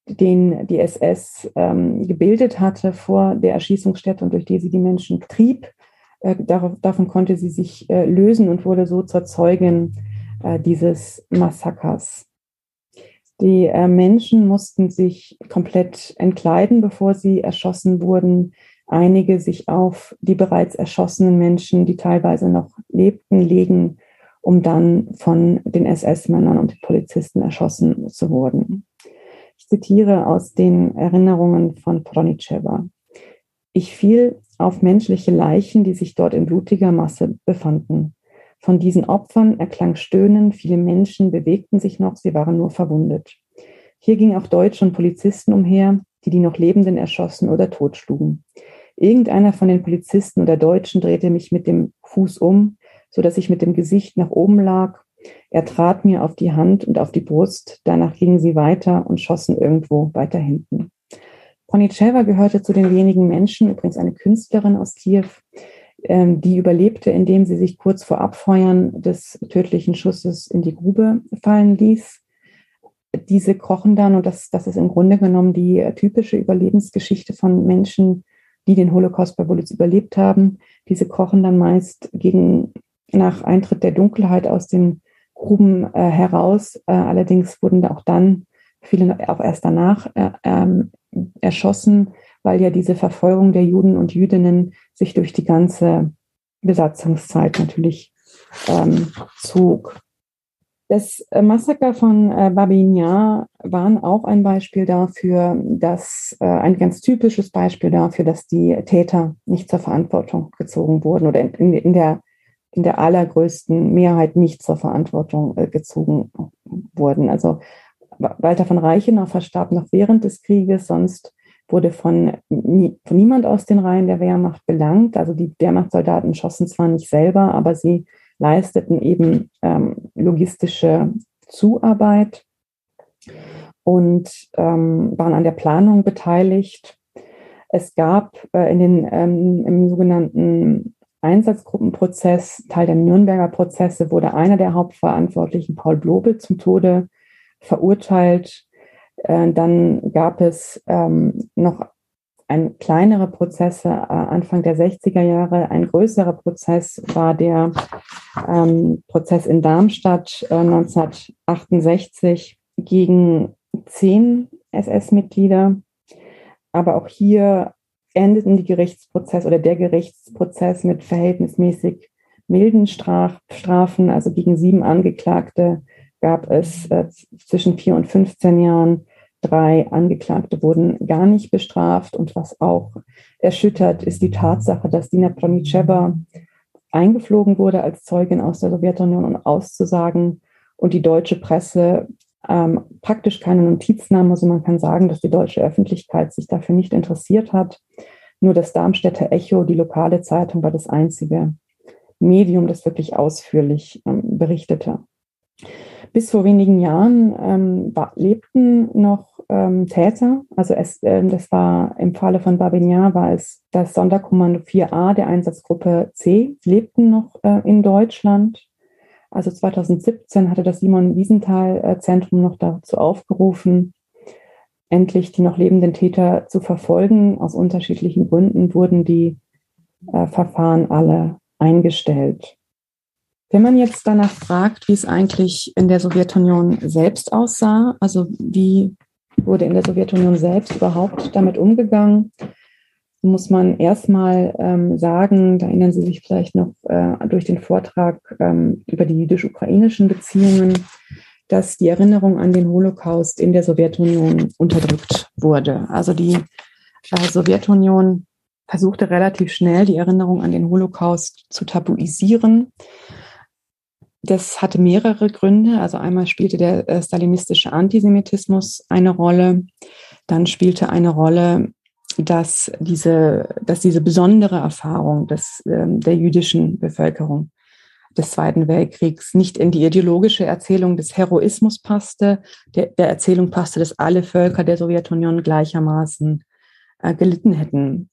den die SS ähm, gebildet hatte vor der Erschießungsstätte und durch die sie die Menschen trieb. Äh, darauf, davon konnte sie sich äh, lösen und wurde so zur Zeugin äh, dieses Massakers. Die äh, Menschen mussten sich komplett entkleiden, bevor sie erschossen wurden. Einige sich auf die bereits erschossenen Menschen, die teilweise noch lebten, legen, um dann von den SS-Männern und Polizisten erschossen zu wurden. Ich zitiere aus den Erinnerungen von Pronicheva. Ich fiel auf menschliche Leichen, die sich dort in blutiger Masse befanden. Von diesen Opfern erklang Stöhnen, viele Menschen bewegten sich noch, sie waren nur verwundet. Hier gingen auch Deutsche und Polizisten umher, die die noch Lebenden erschossen oder totschlugen. Irgendeiner von den Polizisten oder Deutschen drehte mich mit dem Fuß um, so dass ich mit dem Gesicht nach oben lag er trat mir auf die Hand und auf die Brust, danach gingen sie weiter und schossen irgendwo weiter hinten. Ponicheva gehörte zu den wenigen Menschen, übrigens eine Künstlerin aus Kiew, ähm, die überlebte, indem sie sich kurz vor Abfeuern des tödlichen Schusses in die Grube fallen ließ. Diese krochen dann, und das, das ist im Grunde genommen die typische Überlebensgeschichte von Menschen, die den Holocaust bei Bullets überlebt haben. Diese krochen dann meist gegen, nach Eintritt der Dunkelheit aus den Gruben äh, heraus. Äh, allerdings wurden da auch dann viele auch erst danach äh, ähm, erschossen, weil ja diese Verfolgung der Juden und Jüdinnen sich durch die ganze Besatzungszeit natürlich ähm, zog. Das äh, Massaker von äh, Babinja waren auch ein Beispiel dafür, dass äh, ein ganz typisches Beispiel dafür, dass die Täter nicht zur Verantwortung gezogen wurden oder in, in der in der allergrößten Mehrheit nicht zur Verantwortung äh, gezogen wurden. Also Walter von Reichenau verstarb noch während des Krieges, sonst wurde von, nie, von niemand aus den Reihen der Wehrmacht belangt. Also die Wehrmachtssoldaten schossen zwar nicht selber, aber sie leisteten eben ähm, logistische Zuarbeit und ähm, waren an der Planung beteiligt. Es gab äh, in den, ähm, im sogenannten Einsatzgruppenprozess, Teil der Nürnberger Prozesse, wurde einer der Hauptverantwortlichen, Paul Blobel, zum Tode verurteilt. Äh, dann gab es ähm, noch ein kleinere Prozesse äh, Anfang der 60er Jahre. Ein größerer Prozess war der ähm, Prozess in Darmstadt äh, 1968 gegen zehn SS-Mitglieder. Aber auch hier endeten die Gerichtsprozesse oder der Gerichtsprozess mit verhältnismäßig milden Straf Strafen, also gegen sieben Angeklagte gab es äh, zwischen vier und 15 Jahren. Drei Angeklagte wurden gar nicht bestraft. Und was auch erschüttert, ist die Tatsache, dass Dina Pronicheva eingeflogen wurde als Zeugin aus der Sowjetunion, um auszusagen und die deutsche Presse ähm, praktisch keine Notiz nahm. Also man kann sagen, dass die deutsche Öffentlichkeit sich dafür nicht interessiert hat. Nur das Darmstädter Echo, die lokale Zeitung, war das einzige Medium, das wirklich ausführlich ähm, berichtete. Bis vor wenigen Jahren ähm, lebten noch ähm, Täter. Also es, äh, das war im Falle von Babignan war es das Sonderkommando 4a der Einsatzgruppe C, lebten noch äh, in Deutschland. Also 2017 hatte das Simon Wiesenthal Zentrum noch dazu aufgerufen, endlich die noch lebenden Täter zu verfolgen. Aus unterschiedlichen Gründen wurden die äh, Verfahren alle eingestellt. Wenn man jetzt danach fragt, wie es eigentlich in der Sowjetunion selbst aussah, also wie wurde in der Sowjetunion selbst überhaupt damit umgegangen, muss man erstmal ähm, sagen, da erinnern Sie sich vielleicht noch äh, durch den Vortrag ähm, über die jüdisch-ukrainischen Beziehungen, dass die Erinnerung an den Holocaust in der Sowjetunion unterdrückt wurde. Also die äh, Sowjetunion versuchte relativ schnell, die Erinnerung an den Holocaust zu tabuisieren. Das hatte mehrere Gründe. Also einmal spielte der äh, stalinistische Antisemitismus eine Rolle. Dann spielte eine Rolle dass diese, dass diese besondere Erfahrung des, ähm, der jüdischen Bevölkerung des Zweiten Weltkriegs nicht in die ideologische Erzählung des Heroismus passte, der, der Erzählung passte, dass alle Völker der Sowjetunion gleichermaßen äh, gelitten hätten.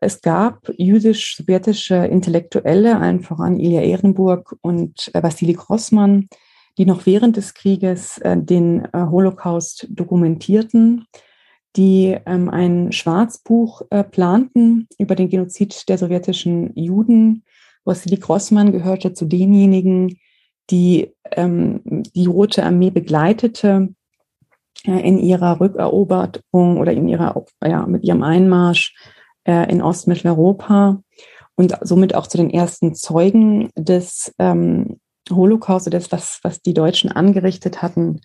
Es gab jüdisch-sowjetische Intellektuelle, allen voran Ilya Ehrenburg und äh, Wassili Grossmann, die noch während des Krieges äh, den äh, Holocaust dokumentierten die ähm, ein Schwarzbuch äh, planten über den Genozid der sowjetischen Juden. Wassili Grossmann gehörte zu denjenigen, die ähm, die Rote Armee begleitete äh, in ihrer Rückeroberung oder in ihrer, ja, mit ihrem Einmarsch äh, in Ostmitteleuropa und somit auch zu den ersten Zeugen des ähm, Holocaust, des, was, was die Deutschen angerichtet hatten,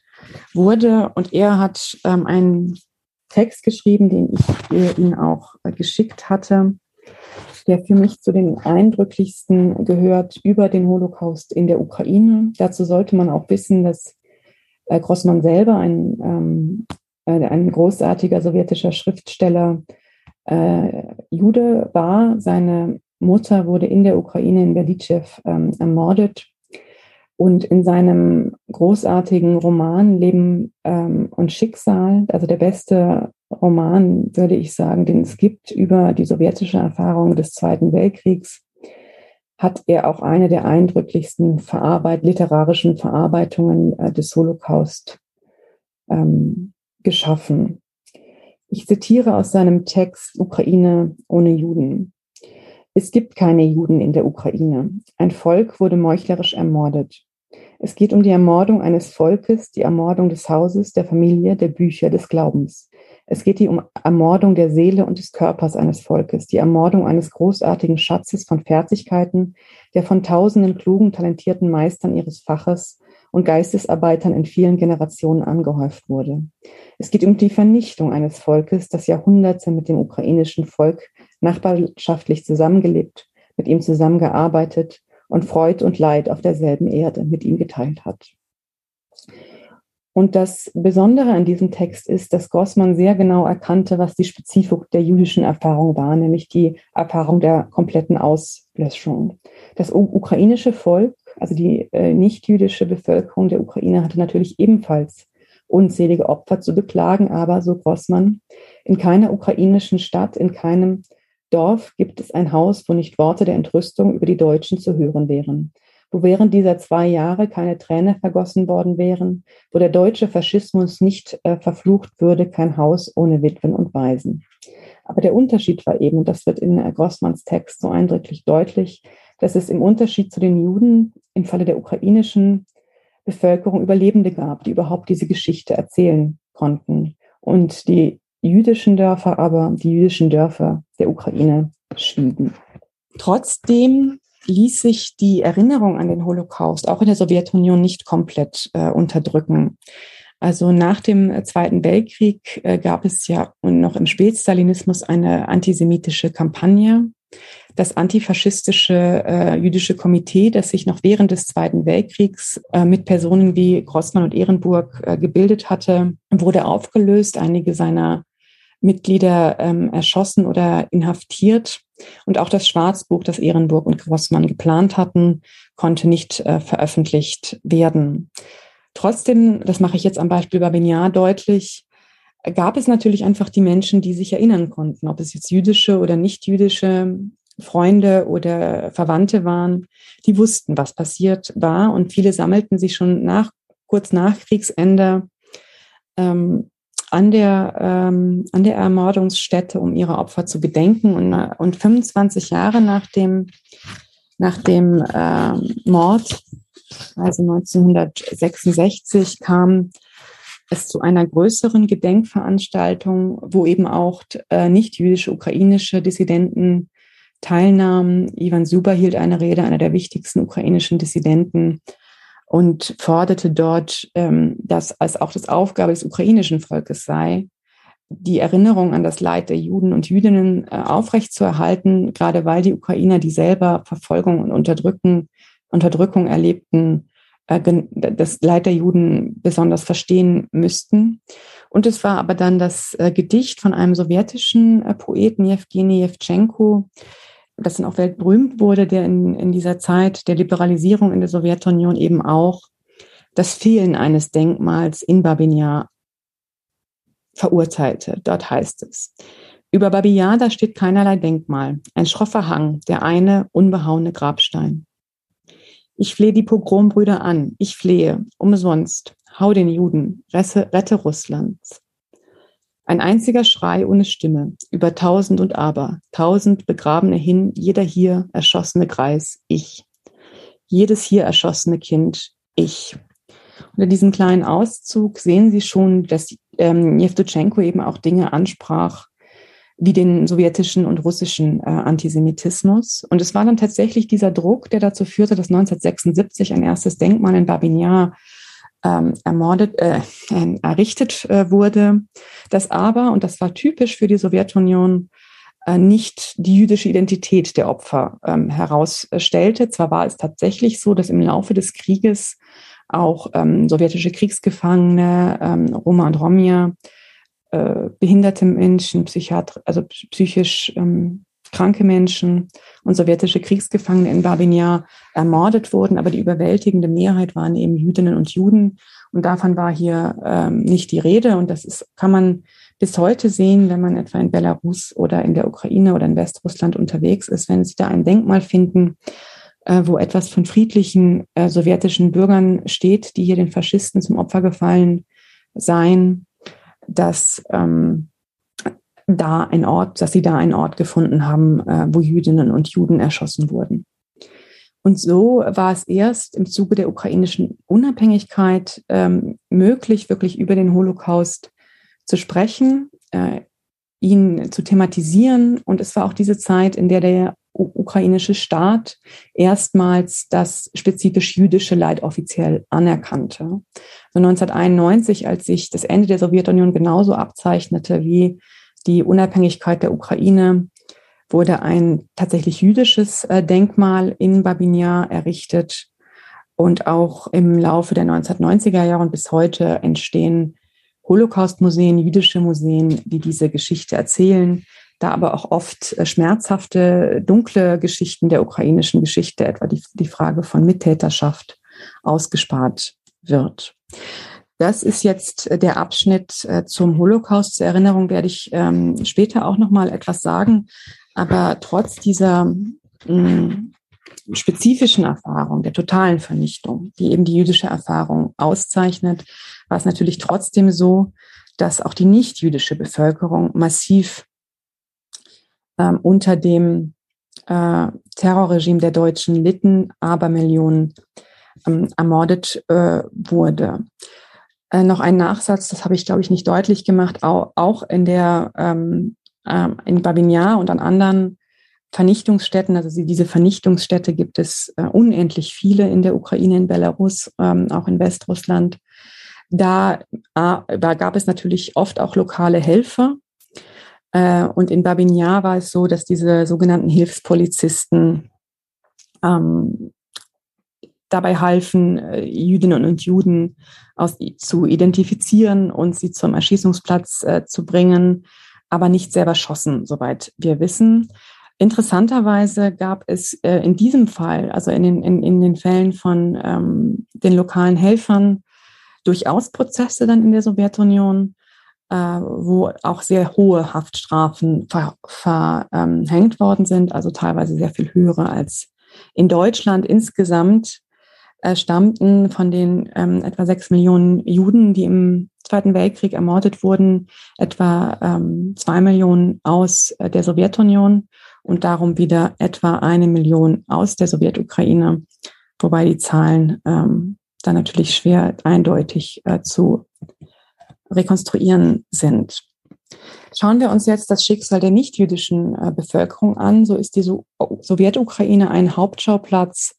wurde. Und er hat ähm, ein Text geschrieben, den ich Ihnen auch äh, geschickt hatte, der für mich zu den eindrücklichsten gehört über den Holocaust in der Ukraine. Dazu sollte man auch wissen, dass äh, Grossmann selber ein, ähm, äh, ein großartiger sowjetischer Schriftsteller äh, Jude war. Seine Mutter wurde in der Ukraine in Berdichev ähm, ermordet und in seinem großartigen Roman Leben ähm, und Schicksal, also der beste Roman, würde ich sagen, den es gibt über die sowjetische Erfahrung des Zweiten Weltkriegs, hat er auch eine der eindrücklichsten Verarbeit literarischen Verarbeitungen äh, des Holocaust ähm, geschaffen. Ich zitiere aus seinem Text Ukraine ohne Juden. Es gibt keine Juden in der Ukraine. Ein Volk wurde meuchlerisch ermordet. Es geht um die Ermordung eines Volkes, die Ermordung des Hauses, der Familie, der Bücher, des Glaubens. Es geht um Ermordung der Seele und des Körpers eines Volkes, die Ermordung eines großartigen Schatzes von Fertigkeiten, der von tausenden klugen, talentierten Meistern ihres Faches und Geistesarbeitern in vielen Generationen angehäuft wurde. Es geht um die Vernichtung eines Volkes, das Jahrhunderte mit dem ukrainischen Volk nachbarschaftlich zusammengelebt, mit ihm zusammengearbeitet und Freud und Leid auf derselben Erde mit ihm geteilt hat. Und das Besondere an diesem Text ist, dass Grossmann sehr genau erkannte, was die Spezifik der jüdischen Erfahrung war, nämlich die Erfahrung der kompletten Auslöschung. Das ukrainische Volk, also die äh, nicht-jüdische Bevölkerung der Ukraine, hatte natürlich ebenfalls unzählige Opfer zu beklagen, aber, so Grossmann, in keiner ukrainischen Stadt, in keinem Dorf gibt es ein Haus, wo nicht Worte der Entrüstung über die Deutschen zu hören wären wo während dieser zwei Jahre keine Träne vergossen worden wären, wo der deutsche Faschismus nicht äh, verflucht würde, kein Haus ohne Witwen und Waisen. Aber der Unterschied war eben, und das wird in äh, Grossmanns Text so eindrücklich deutlich, dass es im Unterschied zu den Juden im Falle der ukrainischen Bevölkerung Überlebende gab, die überhaupt diese Geschichte erzählen konnten. Und die jüdischen Dörfer aber, die jüdischen Dörfer der Ukraine schwiegen. Trotzdem ließ sich die Erinnerung an den Holocaust auch in der Sowjetunion nicht komplett äh, unterdrücken. Also nach dem äh, Zweiten Weltkrieg äh, gab es ja und noch im Spätstalinismus eine antisemitische Kampagne. Das antifaschistische äh, jüdische Komitee, das sich noch während des Zweiten Weltkriegs äh, mit Personen wie Grossmann und Ehrenburg äh, gebildet hatte, wurde aufgelöst. Einige seiner Mitglieder ähm, erschossen oder inhaftiert. Und auch das Schwarzbuch, das Ehrenburg und Grossmann geplant hatten, konnte nicht äh, veröffentlicht werden. Trotzdem, das mache ich jetzt am Beispiel Babinjar deutlich, gab es natürlich einfach die Menschen, die sich erinnern konnten, ob es jetzt jüdische oder nicht jüdische Freunde oder Verwandte waren, die wussten, was passiert war. Und viele sammelten sich schon nach, kurz nach Kriegsende ähm, an der, ähm, an der Ermordungsstätte, um ihre Opfer zu gedenken. Und, und 25 Jahre nach dem, nach dem ähm, Mord, also 1966, kam es zu einer größeren Gedenkveranstaltung, wo eben auch äh, nicht-jüdische ukrainische Dissidenten teilnahmen. Ivan Suba hielt eine Rede, einer der wichtigsten ukrainischen Dissidenten und forderte dort, ähm, dass es auch das Aufgabe des ukrainischen Volkes sei, die Erinnerung an das Leid der Juden und Jüdinnen äh, aufrechtzuerhalten, gerade weil die Ukrainer, die selber Verfolgung und Unterdrücken, Unterdrückung erlebten, äh, das Leid der Juden besonders verstehen müssten. Und es war aber dann das äh, Gedicht von einem sowjetischen Poeten, Jewgeni Jewtschenko, das dann auch weltberühmt wurde, der in, in dieser Zeit der Liberalisierung in der Sowjetunion eben auch das Fehlen eines Denkmals in Babinjar verurteilte. Dort heißt es, über Babiyar, da steht keinerlei Denkmal, ein schroffer Hang, der eine unbehauene Grabstein. Ich flehe die Pogrombrüder an, ich flehe, umsonst, hau den Juden, rette, rette Russlands. Ein einziger Schrei ohne Stimme, über tausend und aber, tausend Begrabene hin, jeder hier erschossene Greis, ich. Jedes hier erschossene Kind, ich. Unter diesem kleinen Auszug sehen Sie schon, dass ähm, Jewtuschenko eben auch Dinge ansprach, wie den sowjetischen und russischen äh, Antisemitismus. Und es war dann tatsächlich dieser Druck, der dazu führte, dass 1976 ein erstes Denkmal in Babinjar ähm, ermordet, äh, errichtet äh, wurde, das aber, und das war typisch für die Sowjetunion, äh, nicht die jüdische Identität der Opfer ähm, herausstellte. Zwar war es tatsächlich so, dass im Laufe des Krieges auch ähm, sowjetische Kriegsgefangene, ähm, Roma und Romja, äh, behinderte Menschen, Psychiatr also psychisch ähm, kranke Menschen und sowjetische Kriegsgefangene in Babinjar ermordet wurden, aber die überwältigende Mehrheit waren eben Jüdinnen und Juden. Und davon war hier ähm, nicht die Rede. Und das ist, kann man bis heute sehen, wenn man etwa in Belarus oder in der Ukraine oder in Westrussland unterwegs ist, wenn Sie da ein Denkmal finden, äh, wo etwas von friedlichen äh, sowjetischen Bürgern steht, die hier den Faschisten zum Opfer gefallen seien, dass ähm, da ein Ort, dass sie da einen Ort gefunden haben, äh, wo Jüdinnen und Juden erschossen wurden. Und so war es erst im Zuge der ukrainischen Unabhängigkeit ähm, möglich, wirklich über den Holocaust zu sprechen, äh, ihn zu thematisieren. Und es war auch diese Zeit, in der der ukrainische Staat erstmals das spezifisch jüdische Leid offiziell anerkannte. Also 1991, als sich das Ende der Sowjetunion genauso abzeichnete wie die Unabhängigkeit der Ukraine, wurde ein tatsächlich jüdisches äh, Denkmal in Babinjar errichtet. Und auch im Laufe der 1990er Jahre und bis heute entstehen Holocaust-Museen, jüdische Museen, die diese Geschichte erzählen, da aber auch oft äh, schmerzhafte, dunkle Geschichten der ukrainischen Geschichte, etwa die, die Frage von Mittäterschaft, ausgespart wird. Das ist jetzt äh, der Abschnitt äh, zum Holocaust. Zur Erinnerung werde ich ähm, später auch noch mal etwas sagen. Aber trotz dieser mm, spezifischen Erfahrung der totalen Vernichtung, die eben die jüdische Erfahrung auszeichnet, war es natürlich trotzdem so, dass auch die nicht-jüdische Bevölkerung massiv ähm, unter dem äh, Terrorregime der Deutschen litten, aber Millionen ähm, ermordet äh, wurde. Äh, noch ein Nachsatz, das habe ich, glaube ich, nicht deutlich gemacht, auch, auch in der ähm, äh, in Babinjar und an anderen Vernichtungsstätten, also diese Vernichtungsstätte gibt es äh, unendlich viele in der Ukraine, in Belarus, ähm, auch in Westrussland. Da, äh, da gab es natürlich oft auch lokale Helfer, äh, und in Babinjar war es so, dass diese sogenannten Hilfspolizisten ähm, dabei halfen, äh, Jüdinnen und Juden aus, zu identifizieren und sie zum Erschießungsplatz äh, zu bringen, aber nicht selber schossen, soweit wir wissen. Interessanterweise gab es äh, in diesem Fall, also in den, in, in den Fällen von ähm, den lokalen Helfern, durchaus Prozesse dann in der Sowjetunion äh, wo auch sehr hohe Haftstrafen verhängt ver, ähm, worden sind, also teilweise sehr viel höhere als in Deutschland. Insgesamt äh, stammten von den ähm, etwa sechs Millionen Juden, die im Zweiten Weltkrieg ermordet wurden, etwa ähm, zwei Millionen aus äh, der Sowjetunion und darum wieder etwa eine Million aus der Sowjetukraine, wobei die Zahlen ähm, dann natürlich schwer eindeutig äh, zu rekonstruieren sind. Schauen wir uns jetzt das Schicksal der nichtjüdischen äh, Bevölkerung an. So ist die so Sowjetukraine ein Hauptschauplatz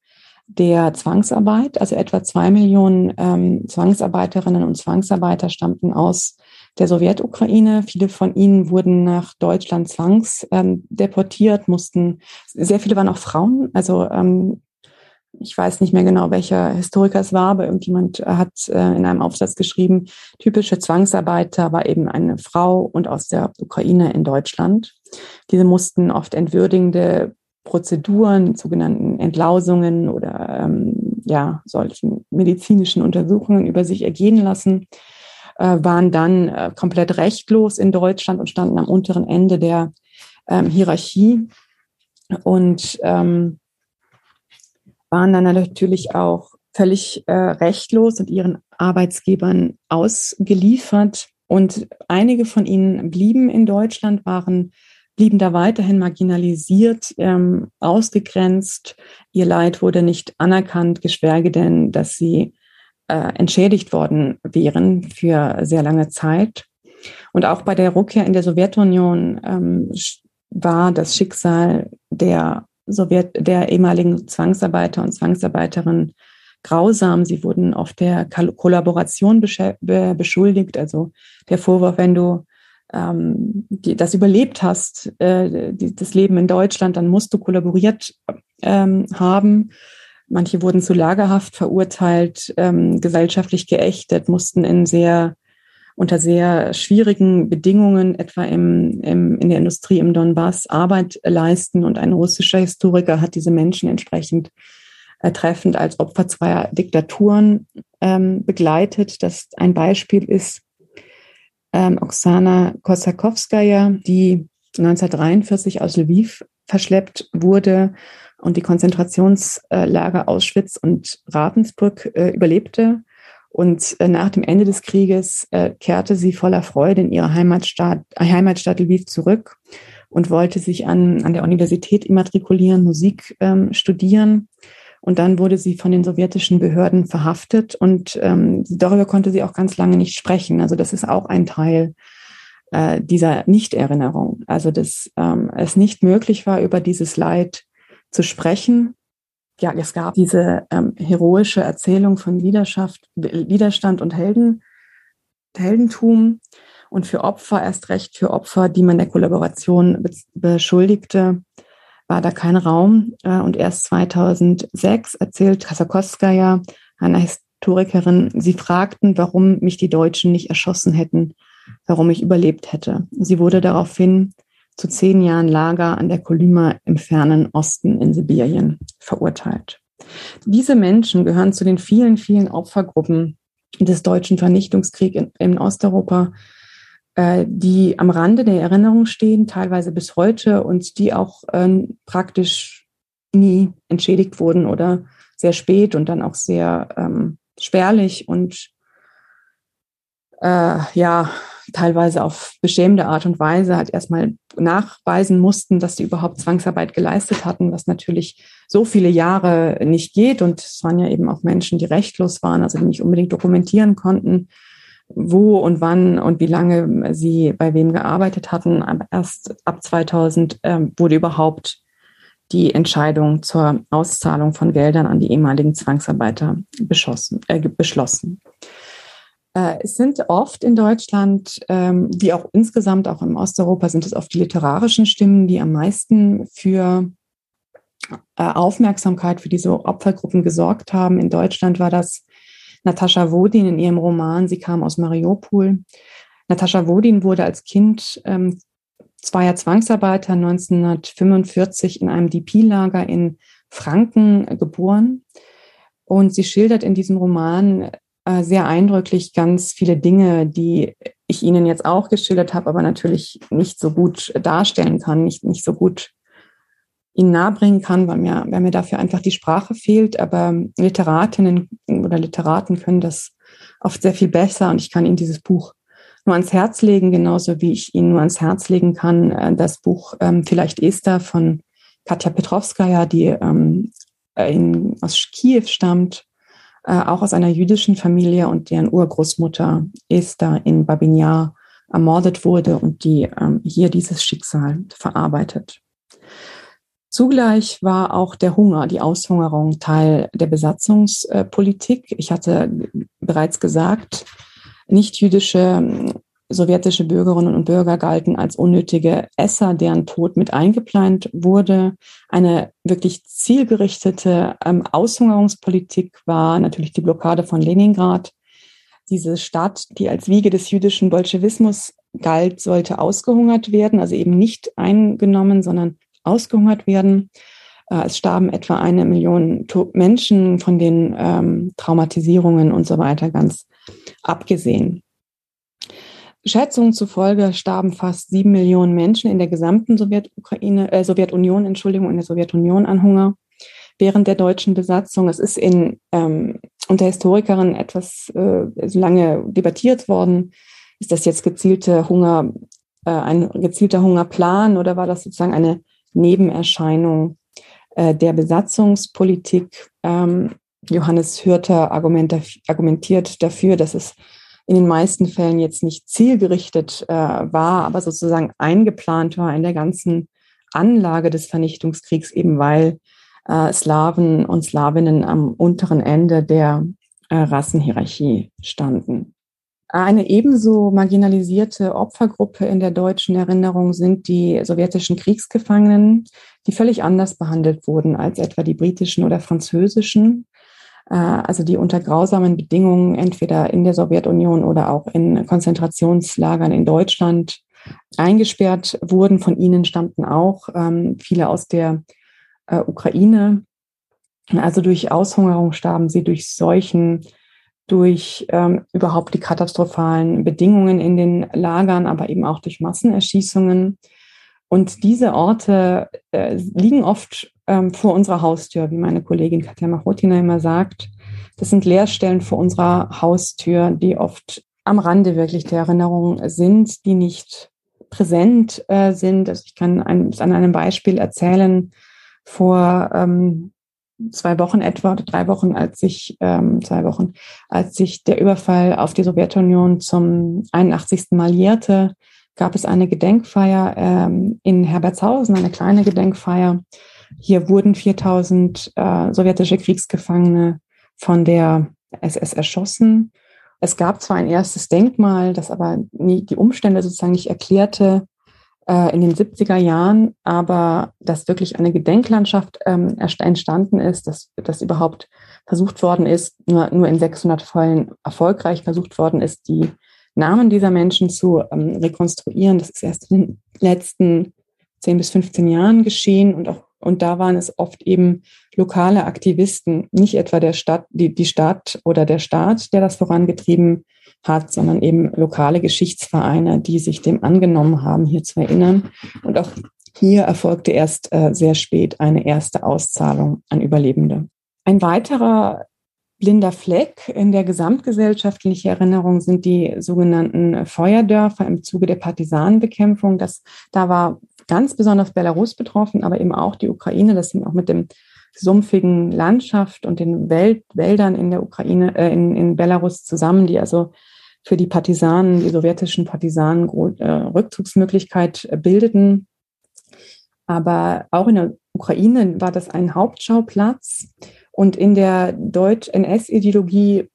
der Zwangsarbeit. Also etwa zwei Millionen ähm, Zwangsarbeiterinnen und Zwangsarbeiter stammten aus der Sowjetukraine. Viele von ihnen wurden nach Deutschland zwangsdeportiert, ähm, mussten, sehr viele waren auch Frauen. Also ähm, ich weiß nicht mehr genau, welcher Historiker es war, aber irgendjemand hat äh, in einem Aufsatz geschrieben, typische Zwangsarbeiter war eben eine Frau und aus der Ukraine in Deutschland. Diese mussten oft entwürdigende Prozeduren, sogenannten Entlausungen oder ähm, ja, solchen medizinischen Untersuchungen über sich ergehen lassen, äh, waren dann äh, komplett rechtlos in Deutschland und standen am unteren Ende der ähm, Hierarchie. Und ähm, waren dann natürlich auch völlig äh, rechtlos und ihren Arbeitsgebern ausgeliefert. Und einige von ihnen blieben in Deutschland, waren, blieben da weiterhin marginalisiert, ähm, ausgegrenzt. Ihr Leid wurde nicht anerkannt, geschweige denn, dass sie äh, entschädigt worden wären für sehr lange Zeit. Und auch bei der Rückkehr in der Sowjetunion ähm, war das Schicksal der Sowjet, der ehemaligen Zwangsarbeiter und Zwangsarbeiterinnen grausam. Sie wurden oft der Kollaboration beschuldigt. Also der Vorwurf, wenn du ähm, die, das überlebt hast, äh, die, das Leben in Deutschland, dann musst du kollaboriert ähm, haben. Manche wurden zu Lagerhaft verurteilt, ähm, gesellschaftlich geächtet, mussten in sehr unter sehr schwierigen Bedingungen, etwa im, im, in der Industrie im Donbass, Arbeit leisten. Und ein russischer Historiker hat diese Menschen entsprechend äh, treffend als Opfer zweier Diktaturen ähm, begleitet. Das ein Beispiel ist ähm, Oksana Kosakowskaja, die 1943 aus Lviv verschleppt wurde und die Konzentrationslager Auschwitz und Ravensbrück äh, überlebte. Und äh, nach dem Ende des Krieges äh, kehrte sie voller Freude in ihre Heimatstadt, äh, Heimatstadt Lviv zurück und wollte sich an, an der Universität immatrikulieren, Musik ähm, studieren Und dann wurde sie von den sowjetischen Behörden verhaftet und ähm, darüber konnte sie auch ganz lange nicht sprechen. Also das ist auch ein Teil äh, dieser Nichterinnerung. Also dass ähm, es nicht möglich war, über dieses Leid zu sprechen. Ja, es gab diese ähm, heroische Erzählung von Widerschaft, Widerstand und Helden, Heldentum und für Opfer, erst recht für Opfer, die man der Kollaboration beschuldigte, war da kein Raum. Äh, und erst 2006 erzählt Kasakowskaja, eine Historikerin, sie fragten, warum mich die Deutschen nicht erschossen hätten, warum ich überlebt hätte. Sie wurde daraufhin zu zehn Jahren Lager an der Kolyma im fernen Osten in Sibirien verurteilt. Diese Menschen gehören zu den vielen, vielen Opfergruppen des deutschen Vernichtungskriegs in, in Osteuropa, äh, die am Rande der Erinnerung stehen, teilweise bis heute und die auch äh, praktisch nie entschädigt wurden oder sehr spät und dann auch sehr ähm, spärlich und äh, ja, teilweise auf beschämende Art und Weise halt erstmal nachweisen mussten, dass sie überhaupt Zwangsarbeit geleistet hatten, was natürlich so viele Jahre nicht geht. Und es waren ja eben auch Menschen, die rechtlos waren, also die nicht unbedingt dokumentieren konnten, wo und wann und wie lange sie bei wem gearbeitet hatten. Erst ab 2000 äh, wurde überhaupt die Entscheidung zur Auszahlung von Geldern an die ehemaligen Zwangsarbeiter äh, beschlossen. Äh, es sind oft in Deutschland, ähm, wie auch insgesamt auch im Osteuropa, sind es oft die literarischen Stimmen, die am meisten für äh, Aufmerksamkeit für diese Opfergruppen gesorgt haben. In Deutschland war das Natascha Wodin in ihrem Roman Sie kam aus Mariupol. Natascha Wodin wurde als Kind ähm, zweier Zwangsarbeiter 1945 in einem DP-Lager in Franken geboren. Und sie schildert in diesem Roman äh, sehr eindrücklich ganz viele Dinge, die ich Ihnen jetzt auch geschildert habe, aber natürlich nicht so gut darstellen kann, nicht, nicht so gut Ihnen nahebringen kann, weil mir, weil mir dafür einfach die Sprache fehlt. Aber Literatinnen oder Literaten können das oft sehr viel besser und ich kann Ihnen dieses Buch nur ans Herz legen, genauso wie ich Ihnen nur ans Herz legen kann, äh, das Buch ähm, Vielleicht Esther von Katja Petrovskaya, die ähm, in, aus Kiew stammt äh, auch aus einer jüdischen Familie und deren Urgroßmutter Esther in Babinjar ermordet wurde und die ähm, hier dieses Schicksal verarbeitet. Zugleich war auch der Hunger, die Aushungerung Teil der Besatzungspolitik. Ich hatte bereits gesagt, nicht jüdische sowjetische Bürgerinnen und Bürger galten als unnötige Esser, deren Tod mit eingeplant wurde. Eine wirklich zielgerichtete ähm, Aushungerungspolitik war natürlich die Blockade von Leningrad. Diese Stadt, die als Wiege des jüdischen Bolschewismus galt, sollte ausgehungert werden, also eben nicht eingenommen, sondern ausgehungert werden. Äh, es starben etwa eine Million Menschen von den ähm, Traumatisierungen und so weiter ganz abgesehen. Schätzungen zufolge starben fast sieben Millionen Menschen in der gesamten Sowjetukraine, äh, Sowjetunion, Entschuldigung, in der Sowjetunion an Hunger während der deutschen Besatzung. Es ist in, ähm, unter Historikerinnen etwas äh, lange debattiert worden. Ist das jetzt gezielte Hunger, äh, ein gezielter Hungerplan oder war das sozusagen eine Nebenerscheinung äh, der Besatzungspolitik? Ähm, Johannes Hürter argumentiert dafür, dass es in den meisten Fällen jetzt nicht zielgerichtet äh, war, aber sozusagen eingeplant war in der ganzen Anlage des Vernichtungskriegs, eben weil äh, Slawen und Slawinnen am unteren Ende der äh, Rassenhierarchie standen. Eine ebenso marginalisierte Opfergruppe in der deutschen Erinnerung sind die sowjetischen Kriegsgefangenen, die völlig anders behandelt wurden als etwa die britischen oder französischen. Äh, also die unter grausamen Bedingungen entweder in der Sowjetunion oder auch in Konzentrationslagern in Deutschland eingesperrt wurden. Von ihnen stammten auch ähm, viele aus der äh, Ukraine. Also durch Aushungerung starben sie, durch Seuchen, durch ähm, überhaupt die katastrophalen Bedingungen in den Lagern, aber eben auch durch Massenerschießungen. Und diese Orte äh, liegen oft ähm, vor unserer Haustür, wie meine Kollegin Katja Machotina immer sagt. Das sind Leerstellen vor unserer Haustür, die oft am Rande wirklich der Erinnerung sind, die nicht präsent äh, sind. Also ich kann ein, an einem Beispiel erzählen. Vor ähm, zwei Wochen etwa oder drei Wochen, als sich ähm, zwei Wochen, als sich der Überfall auf die Sowjetunion zum 81. Mal jährte, gab es eine Gedenkfeier ähm, in Herbertshausen, eine kleine Gedenkfeier. Hier wurden 4000 äh, sowjetische Kriegsgefangene von der SS erschossen. Es gab zwar ein erstes Denkmal, das aber nie, die Umstände sozusagen nicht erklärte in den 70er Jahren, aber dass wirklich eine Gedenklandschaft ähm, entstanden ist, dass, dass überhaupt versucht worden ist, nur, nur in 600 Fällen erfolgreich versucht worden ist, die Namen dieser Menschen zu ähm, rekonstruieren. Das ist erst in den letzten 10 bis 15 Jahren geschehen und auch und da waren es oft eben lokale Aktivisten, nicht etwa der Stadt, die, die Stadt oder der Staat, der das vorangetrieben hat, sondern eben lokale Geschichtsvereine, die sich dem angenommen haben, hier zu erinnern. Und auch hier erfolgte erst äh, sehr spät eine erste Auszahlung an Überlebende. Ein weiterer blinder Fleck in der gesamtgesellschaftlichen Erinnerung sind die sogenannten Feuerdörfer im Zuge der Partisanenbekämpfung. Das, da war ganz besonders Belarus betroffen, aber eben auch die Ukraine. Das hing auch mit dem sumpfigen Landschaft und den Wäldern in der Ukraine, äh, in, in Belarus zusammen, die also für die Partisanen, die sowjetischen Partisanen äh, Rückzugsmöglichkeit bildeten. Aber auch in der Ukraine war das ein Hauptschauplatz. Und in der Deutsch-NS-Ideologie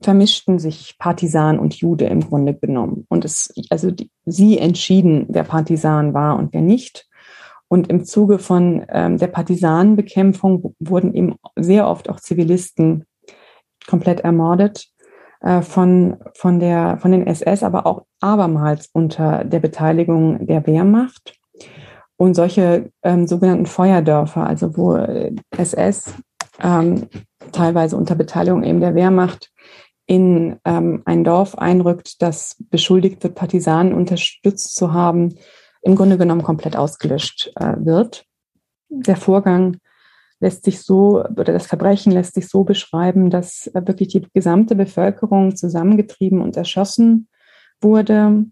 vermischten sich Partisan und Jude im Grunde genommen. Und es, also die, sie entschieden, wer Partisan war und wer nicht. Und im Zuge von ähm, der Partisanenbekämpfung wurden eben sehr oft auch Zivilisten komplett ermordet äh, von, von, der, von den SS, aber auch abermals unter der Beteiligung der Wehrmacht. Und solche ähm, sogenannten Feuerdörfer, also wo SS ähm, teilweise unter Beteiligung eben der Wehrmacht in ähm, ein Dorf einrückt, das beschuldigt wird, Partisanen unterstützt zu haben, im Grunde genommen komplett ausgelöscht äh, wird. Der Vorgang lässt sich so, oder das Verbrechen lässt sich so beschreiben, dass äh, wirklich die gesamte Bevölkerung zusammengetrieben und erschossen wurde,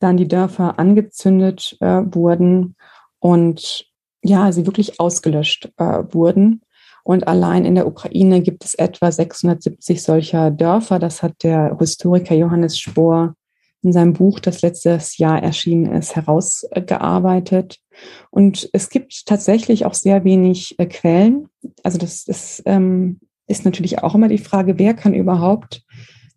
dann die Dörfer angezündet äh, wurden und ja, sie wirklich ausgelöscht äh, wurden. Und allein in der Ukraine gibt es etwa 670 solcher Dörfer. Das hat der Historiker Johannes Spohr in seinem Buch, das letztes Jahr erschienen ist, herausgearbeitet. Und es gibt tatsächlich auch sehr wenig äh, Quellen. Also das, das ähm, ist natürlich auch immer die Frage, wer kann überhaupt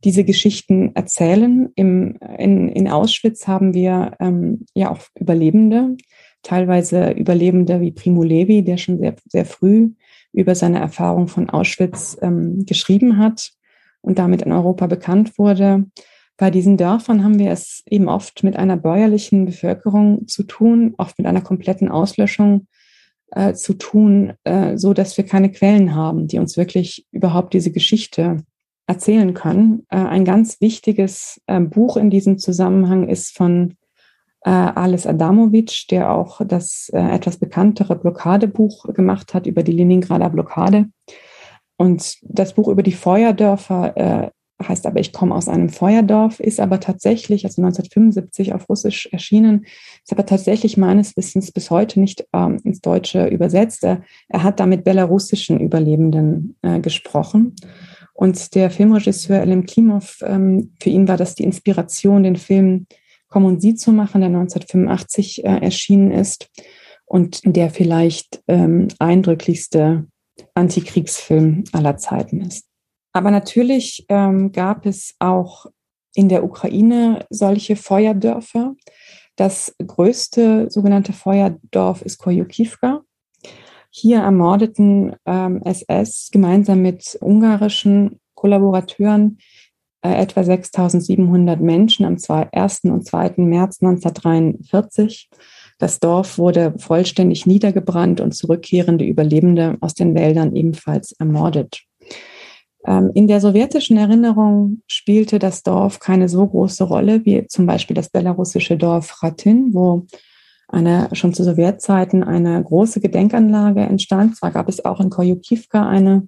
diese Geschichten erzählen. Im, in, in Auschwitz haben wir ähm, ja auch Überlebende, teilweise Überlebende wie Primo Levi, der schon sehr, sehr früh über seine Erfahrung von Auschwitz ähm, geschrieben hat und damit in Europa bekannt wurde. Bei diesen Dörfern haben wir es eben oft mit einer bäuerlichen Bevölkerung zu tun, oft mit einer kompletten Auslöschung äh, zu tun, äh, so dass wir keine Quellen haben, die uns wirklich überhaupt diese Geschichte erzählen können. Äh, ein ganz wichtiges äh, Buch in diesem Zusammenhang ist von äh, Alice Adamovic, der auch das äh, etwas bekanntere Blockadebuch gemacht hat über die Leningrader Blockade. Und das Buch über die Feuerdörfer äh, heißt aber Ich komme aus einem Feuerdorf, ist aber tatsächlich, also 1975 auf Russisch erschienen, ist aber tatsächlich meines Wissens bis heute nicht ähm, ins Deutsche übersetzt. Er, er, hat da mit belarussischen Überlebenden äh, gesprochen. Und der Filmregisseur Elim Klimov, ähm, für ihn war das die Inspiration, den Film Komm und Sie zu machen, der 1985 äh, erschienen ist und der vielleicht ähm, eindrücklichste Antikriegsfilm aller Zeiten ist. Aber natürlich ähm, gab es auch in der Ukraine solche Feuerdörfer. Das größte sogenannte Feuerdorf ist Koyukivka. Hier ermordeten ähm, SS gemeinsam mit ungarischen Kollaborateuren äh, etwa 6.700 Menschen am 1. und 2. März 1943. Das Dorf wurde vollständig niedergebrannt und zurückkehrende Überlebende aus den Wäldern ebenfalls ermordet. Ähm, in der sowjetischen Erinnerung spielte das Dorf keine so große Rolle wie zum Beispiel das belarussische Dorf Ratin, wo eine, schon zu Sowjetzeiten eine große Gedenkanlage entstand. Zwar gab es auch in Koyukivka eine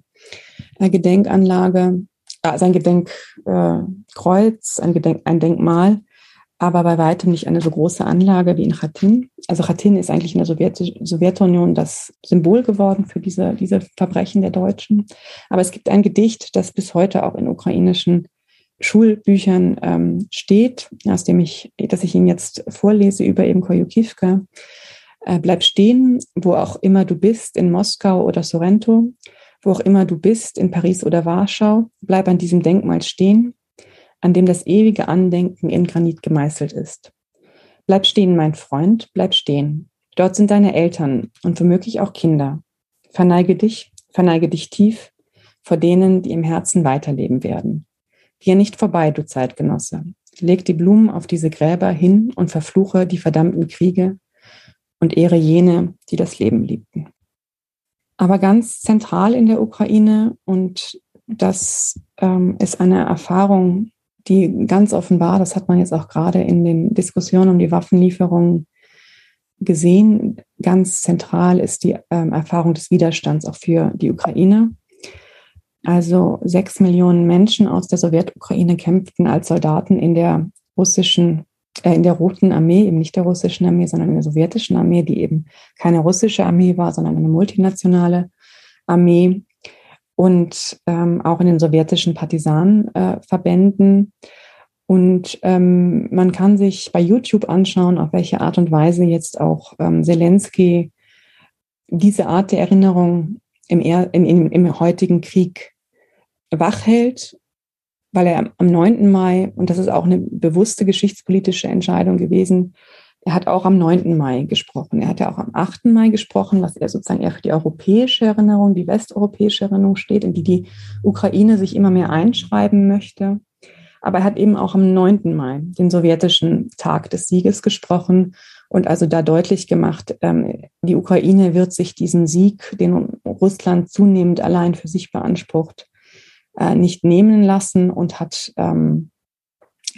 äh, Gedenkanlage, also ein Gedenkkreuz, ein, Gedenk, ein Denkmal, aber bei weitem nicht eine so große Anlage wie in Khatin. Also Khatin ist eigentlich in der Sowjet Sowjetunion das Symbol geworden für diese, diese Verbrechen der Deutschen. Aber es gibt ein Gedicht, das bis heute auch in ukrainischen Schulbüchern ähm, steht, aus dem ich, das ich Ihnen jetzt vorlese über eben Koyukivka. Äh, bleib stehen, wo auch immer du bist, in Moskau oder Sorrento, wo auch immer du bist, in Paris oder Warschau, bleib an diesem Denkmal stehen an dem das ewige Andenken in Granit gemeißelt ist. Bleib stehen, mein Freund, bleib stehen. Dort sind deine Eltern und womöglich auch Kinder. Verneige dich, verneige dich tief vor denen, die im Herzen weiterleben werden. Gehe nicht vorbei, du Zeitgenosse. Leg die Blumen auf diese Gräber hin und verfluche die verdammten Kriege und ehre jene, die das Leben liebten. Aber ganz zentral in der Ukraine, und das ähm, ist eine Erfahrung, die ganz offenbar, das hat man jetzt auch gerade in den Diskussionen um die Waffenlieferung gesehen, ganz zentral ist die ähm, Erfahrung des Widerstands auch für die Ukraine. Also sechs Millionen Menschen aus der Sowjetukraine kämpften als Soldaten in der russischen, äh, in der Roten Armee, eben nicht der russischen Armee, sondern in der sowjetischen Armee, die eben keine russische Armee war, sondern eine multinationale Armee und ähm, auch in den sowjetischen Partisanenverbänden. Äh, und ähm, man kann sich bei YouTube anschauen, auf welche Art und Weise jetzt auch ähm, Zelensky diese Art der Erinnerung im, im, im, im heutigen Krieg wachhält, weil er am 9. Mai, und das ist auch eine bewusste geschichtspolitische Entscheidung gewesen, er hat auch am 9. Mai gesprochen. Er hat ja auch am 8. Mai gesprochen, was er sozusagen eher für die europäische Erinnerung, die westeuropäische Erinnerung steht, in die die Ukraine sich immer mehr einschreiben möchte. Aber er hat eben auch am 9. Mai, den sowjetischen Tag des Sieges, gesprochen und also da deutlich gemacht, ähm, die Ukraine wird sich diesen Sieg, den Russland zunehmend allein für sich beansprucht, äh, nicht nehmen lassen und hat, ähm,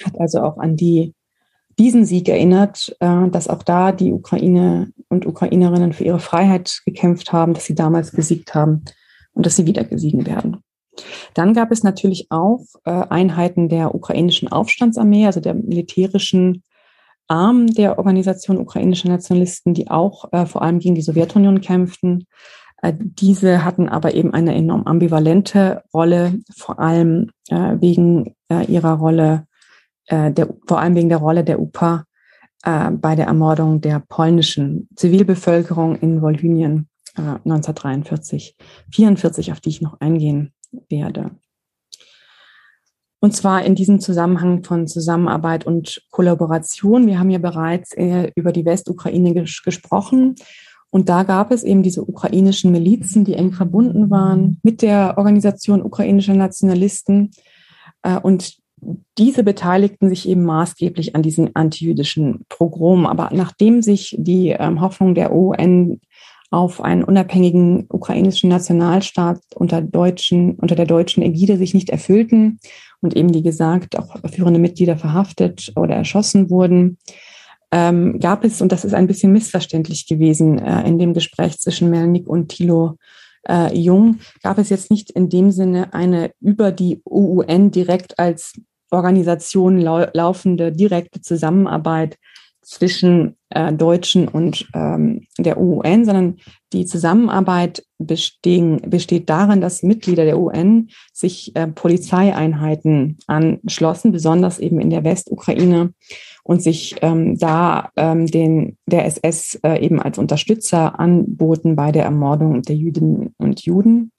hat also auch an die diesen Sieg erinnert, äh, dass auch da die Ukraine und Ukrainerinnen für ihre Freiheit gekämpft haben, dass sie damals besiegt haben und dass sie wieder besiegen werden. Dann gab es natürlich auch äh, Einheiten der ukrainischen Aufstandsarmee, also der militärischen Arm der Organisation ukrainischer Nationalisten, die auch äh, vor allem gegen die Sowjetunion kämpften. Diese hatten aber eben eine enorm ambivalente Rolle, vor allem wegen ihrer Rolle äh, der, vor allem wegen der Rolle der UPA äh, bei der Ermordung der polnischen Zivilbevölkerung in Wolhynien äh, 1943, 44, auf die ich noch eingehen werde. Und zwar in diesem Zusammenhang von Zusammenarbeit und Kollaboration. Wir haben ja bereits äh, über die Westukraine ges gesprochen. Und da gab es eben diese ukrainischen Milizen, die eng verbunden waren mit der Organisation ukrainischer Nationalisten. Äh, und diese beteiligten sich eben maßgeblich an diesen antijüdischen Pogrom. Aber nachdem sich die ähm, Hoffnung der UN auf einen unabhängigen ukrainischen Nationalstaat unter deutschen, unter der deutschen Ägide sich nicht erfüllten und eben, wie gesagt, auch führende Mitglieder verhaftet oder erschossen wurden, ähm, gab es, und das ist ein bisschen missverständlich gewesen äh, in dem Gespräch zwischen Melnik und Thilo äh, Jung, gab es jetzt nicht in dem Sinne eine über die UN direkt als Organisation lau laufende direkte Zusammenarbeit zwischen äh, Deutschen und ähm, der UN, sondern die Zusammenarbeit bestehen, besteht darin, dass Mitglieder der UN sich äh, Polizeieinheiten anschlossen, besonders eben in der Westukraine und sich ähm, da ähm, den, der SS äh, eben als Unterstützer anboten bei der Ermordung der Jüdinnen und Juden.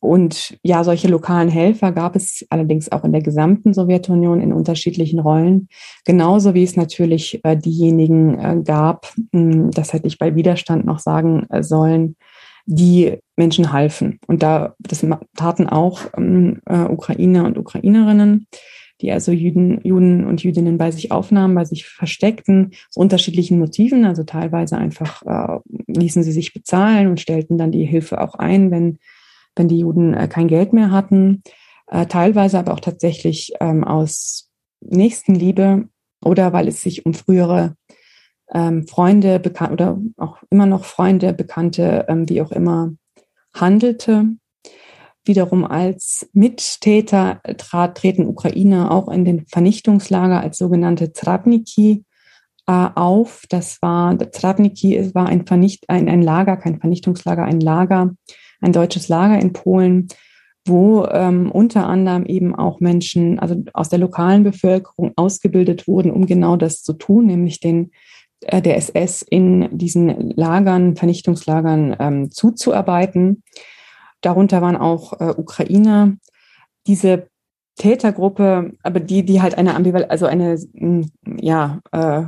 Und ja, solche lokalen Helfer gab es allerdings auch in der gesamten Sowjetunion in unterschiedlichen Rollen, genauso wie es natürlich äh, diejenigen äh, gab, mh, hm, das hätte ich bei Widerstand noch sagen äh, sollen, die Menschen halfen. Und da das taten auch ähm, äh, Ukrainer und Ukrainerinnen, die also Juden, Juden und Jüdinnen bei sich aufnahmen, bei sich versteckten, aus unterschiedlichen Motiven. Also teilweise einfach äh, ließen sie sich bezahlen und stellten dann die Hilfe auch ein, wenn wenn die Juden äh, kein Geld mehr hatten, äh, teilweise aber auch tatsächlich ähm, aus Nächstenliebe oder weil es sich um frühere ähm, Freunde bekannt oder auch immer noch Freunde, Bekannte, ähm, wie auch immer handelte. wiederum als Mittäter trat, treten Ukrainer auch in den Vernichtungslager als sogenannte Travniki äh, auf. Das war, Travniki war ein, Vernicht, ein, ein Lager, kein Vernichtungslager, ein Lager, ein deutsches Lager in Polen, wo ähm, unter anderem eben auch Menschen, also aus der lokalen Bevölkerung ausgebildet wurden, um genau das zu tun, nämlich den äh, der SS in diesen Lagern, Vernichtungslagern ähm, zuzuarbeiten. Darunter waren auch äh, Ukrainer. Diese Tätergruppe, aber die, die halt eine Ambival also eine ja äh,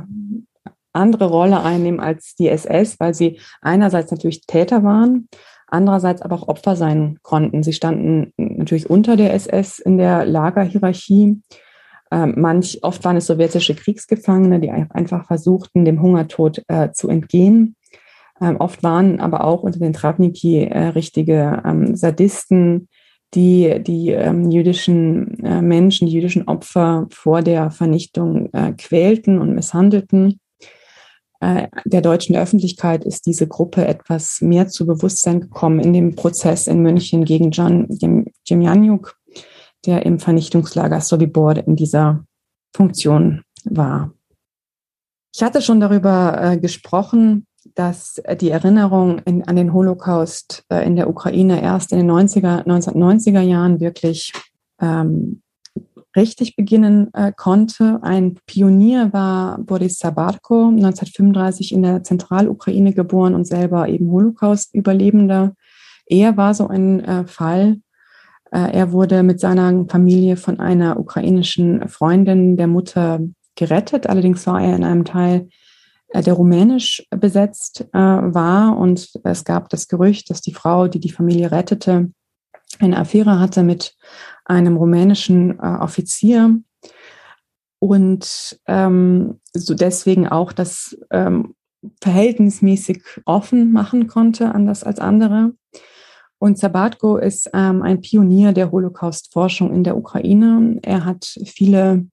andere Rolle einnehmen als die SS, weil sie einerseits natürlich Täter waren, andererseits aber auch Opfer sein konnten. Sie standen natürlich unter der SS in der Lagerhierarchie. Ähm, manch, oft waren es sowjetische Kriegsgefangene, die einfach versuchten, dem Hungertod äh, zu entgehen. Ähm, oft waren aber auch unter den Travniki äh, richtige ähm, Sadisten, die die ähm, jüdischen äh, Menschen, die jüdischen Opfer vor der Vernichtung äh, quälten und misshandelten. Äh, der deutschen Öffentlichkeit ist diese Gruppe etwas mehr zu Bewusstsein gekommen in dem Prozess in München gegen John Demjanjuk, der im Vernichtungslager Sobibor in dieser Funktion war. Ich hatte schon darüber äh, gesprochen, dass die Erinnerung in, an den Holocaust äh, in der Ukraine erst in den 90er, 1990er Jahren wirklich ähm, richtig beginnen äh, konnte. Ein Pionier war Boris Sabarko, 1935 in der Zentralukraine geboren und selber eben Holocaust-Überlebender. Er war so ein äh, Fall. Äh, er wurde mit seiner Familie von einer ukrainischen Freundin der Mutter gerettet. Allerdings war er in einem Teil, äh, der rumänisch besetzt äh, war. Und es gab das Gerücht, dass die Frau, die die Familie rettete, eine Affäre hatte mit einem rumänischen äh, Offizier und ähm, so deswegen auch das ähm, verhältnismäßig offen machen konnte, anders als andere. Und Sabatko ist ähm, ein Pionier der Holocaust-Forschung in der Ukraine. Er hat viele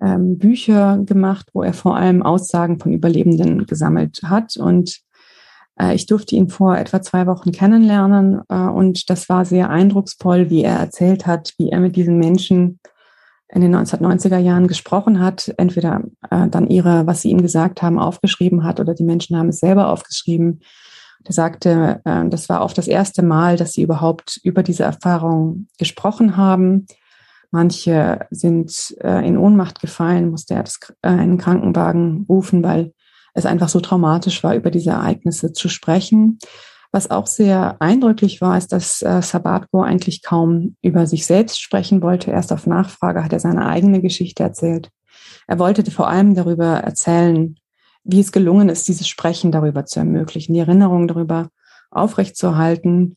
ähm, Bücher gemacht, wo er vor allem Aussagen von Überlebenden gesammelt hat. Und ich durfte ihn vor etwa zwei Wochen kennenlernen äh, und das war sehr eindrucksvoll, wie er erzählt hat, wie er mit diesen Menschen in den 1990er Jahren gesprochen hat, entweder äh, dann ihre, was sie ihm gesagt haben, aufgeschrieben hat oder die Menschen haben es selber aufgeschrieben. Er sagte, das war oft das erste Mal, dass sie überhaupt über diese Erfahrung gesprochen haben. Manche sind in Ohnmacht gefallen, musste er einen Krankenwagen rufen, weil es einfach so traumatisch war, über diese Ereignisse zu sprechen. Was auch sehr eindrücklich war, ist, dass äh, Sabatko eigentlich kaum über sich selbst sprechen wollte. Erst auf Nachfrage hat er seine eigene Geschichte erzählt. Er wollte vor allem darüber erzählen, wie es gelungen ist, dieses Sprechen darüber zu ermöglichen, die Erinnerung darüber aufrechtzuerhalten.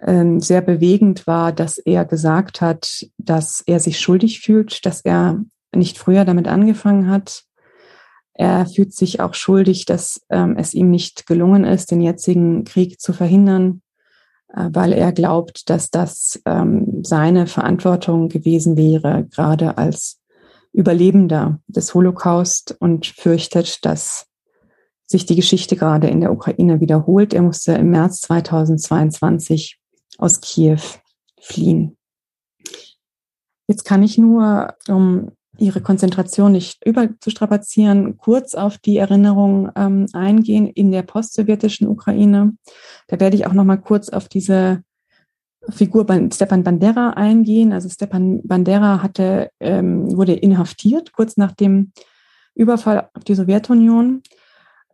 Ähm, sehr bewegend war, dass er gesagt hat, dass er sich schuldig fühlt, dass er nicht früher damit angefangen hat, er fühlt sich auch schuldig, dass ähm, es ihm nicht gelungen ist, den jetzigen Krieg zu verhindern, äh, weil er glaubt, dass das ähm, seine Verantwortung gewesen wäre, gerade als Überlebender des Holocaust und fürchtet, dass sich die Geschichte gerade in der Ukraine wiederholt. Er musste im März 2022 aus Kiew fliehen. Jetzt kann ich nur, um ihre Konzentration nicht überzustrapazieren, kurz auf die Erinnerung ähm, eingehen in der postsowjetischen Ukraine. Da werde ich auch noch mal kurz auf diese Figur Stepan Bandera eingehen. Also Stepan Bandera hatte, ähm, wurde inhaftiert kurz nach dem Überfall auf die Sowjetunion.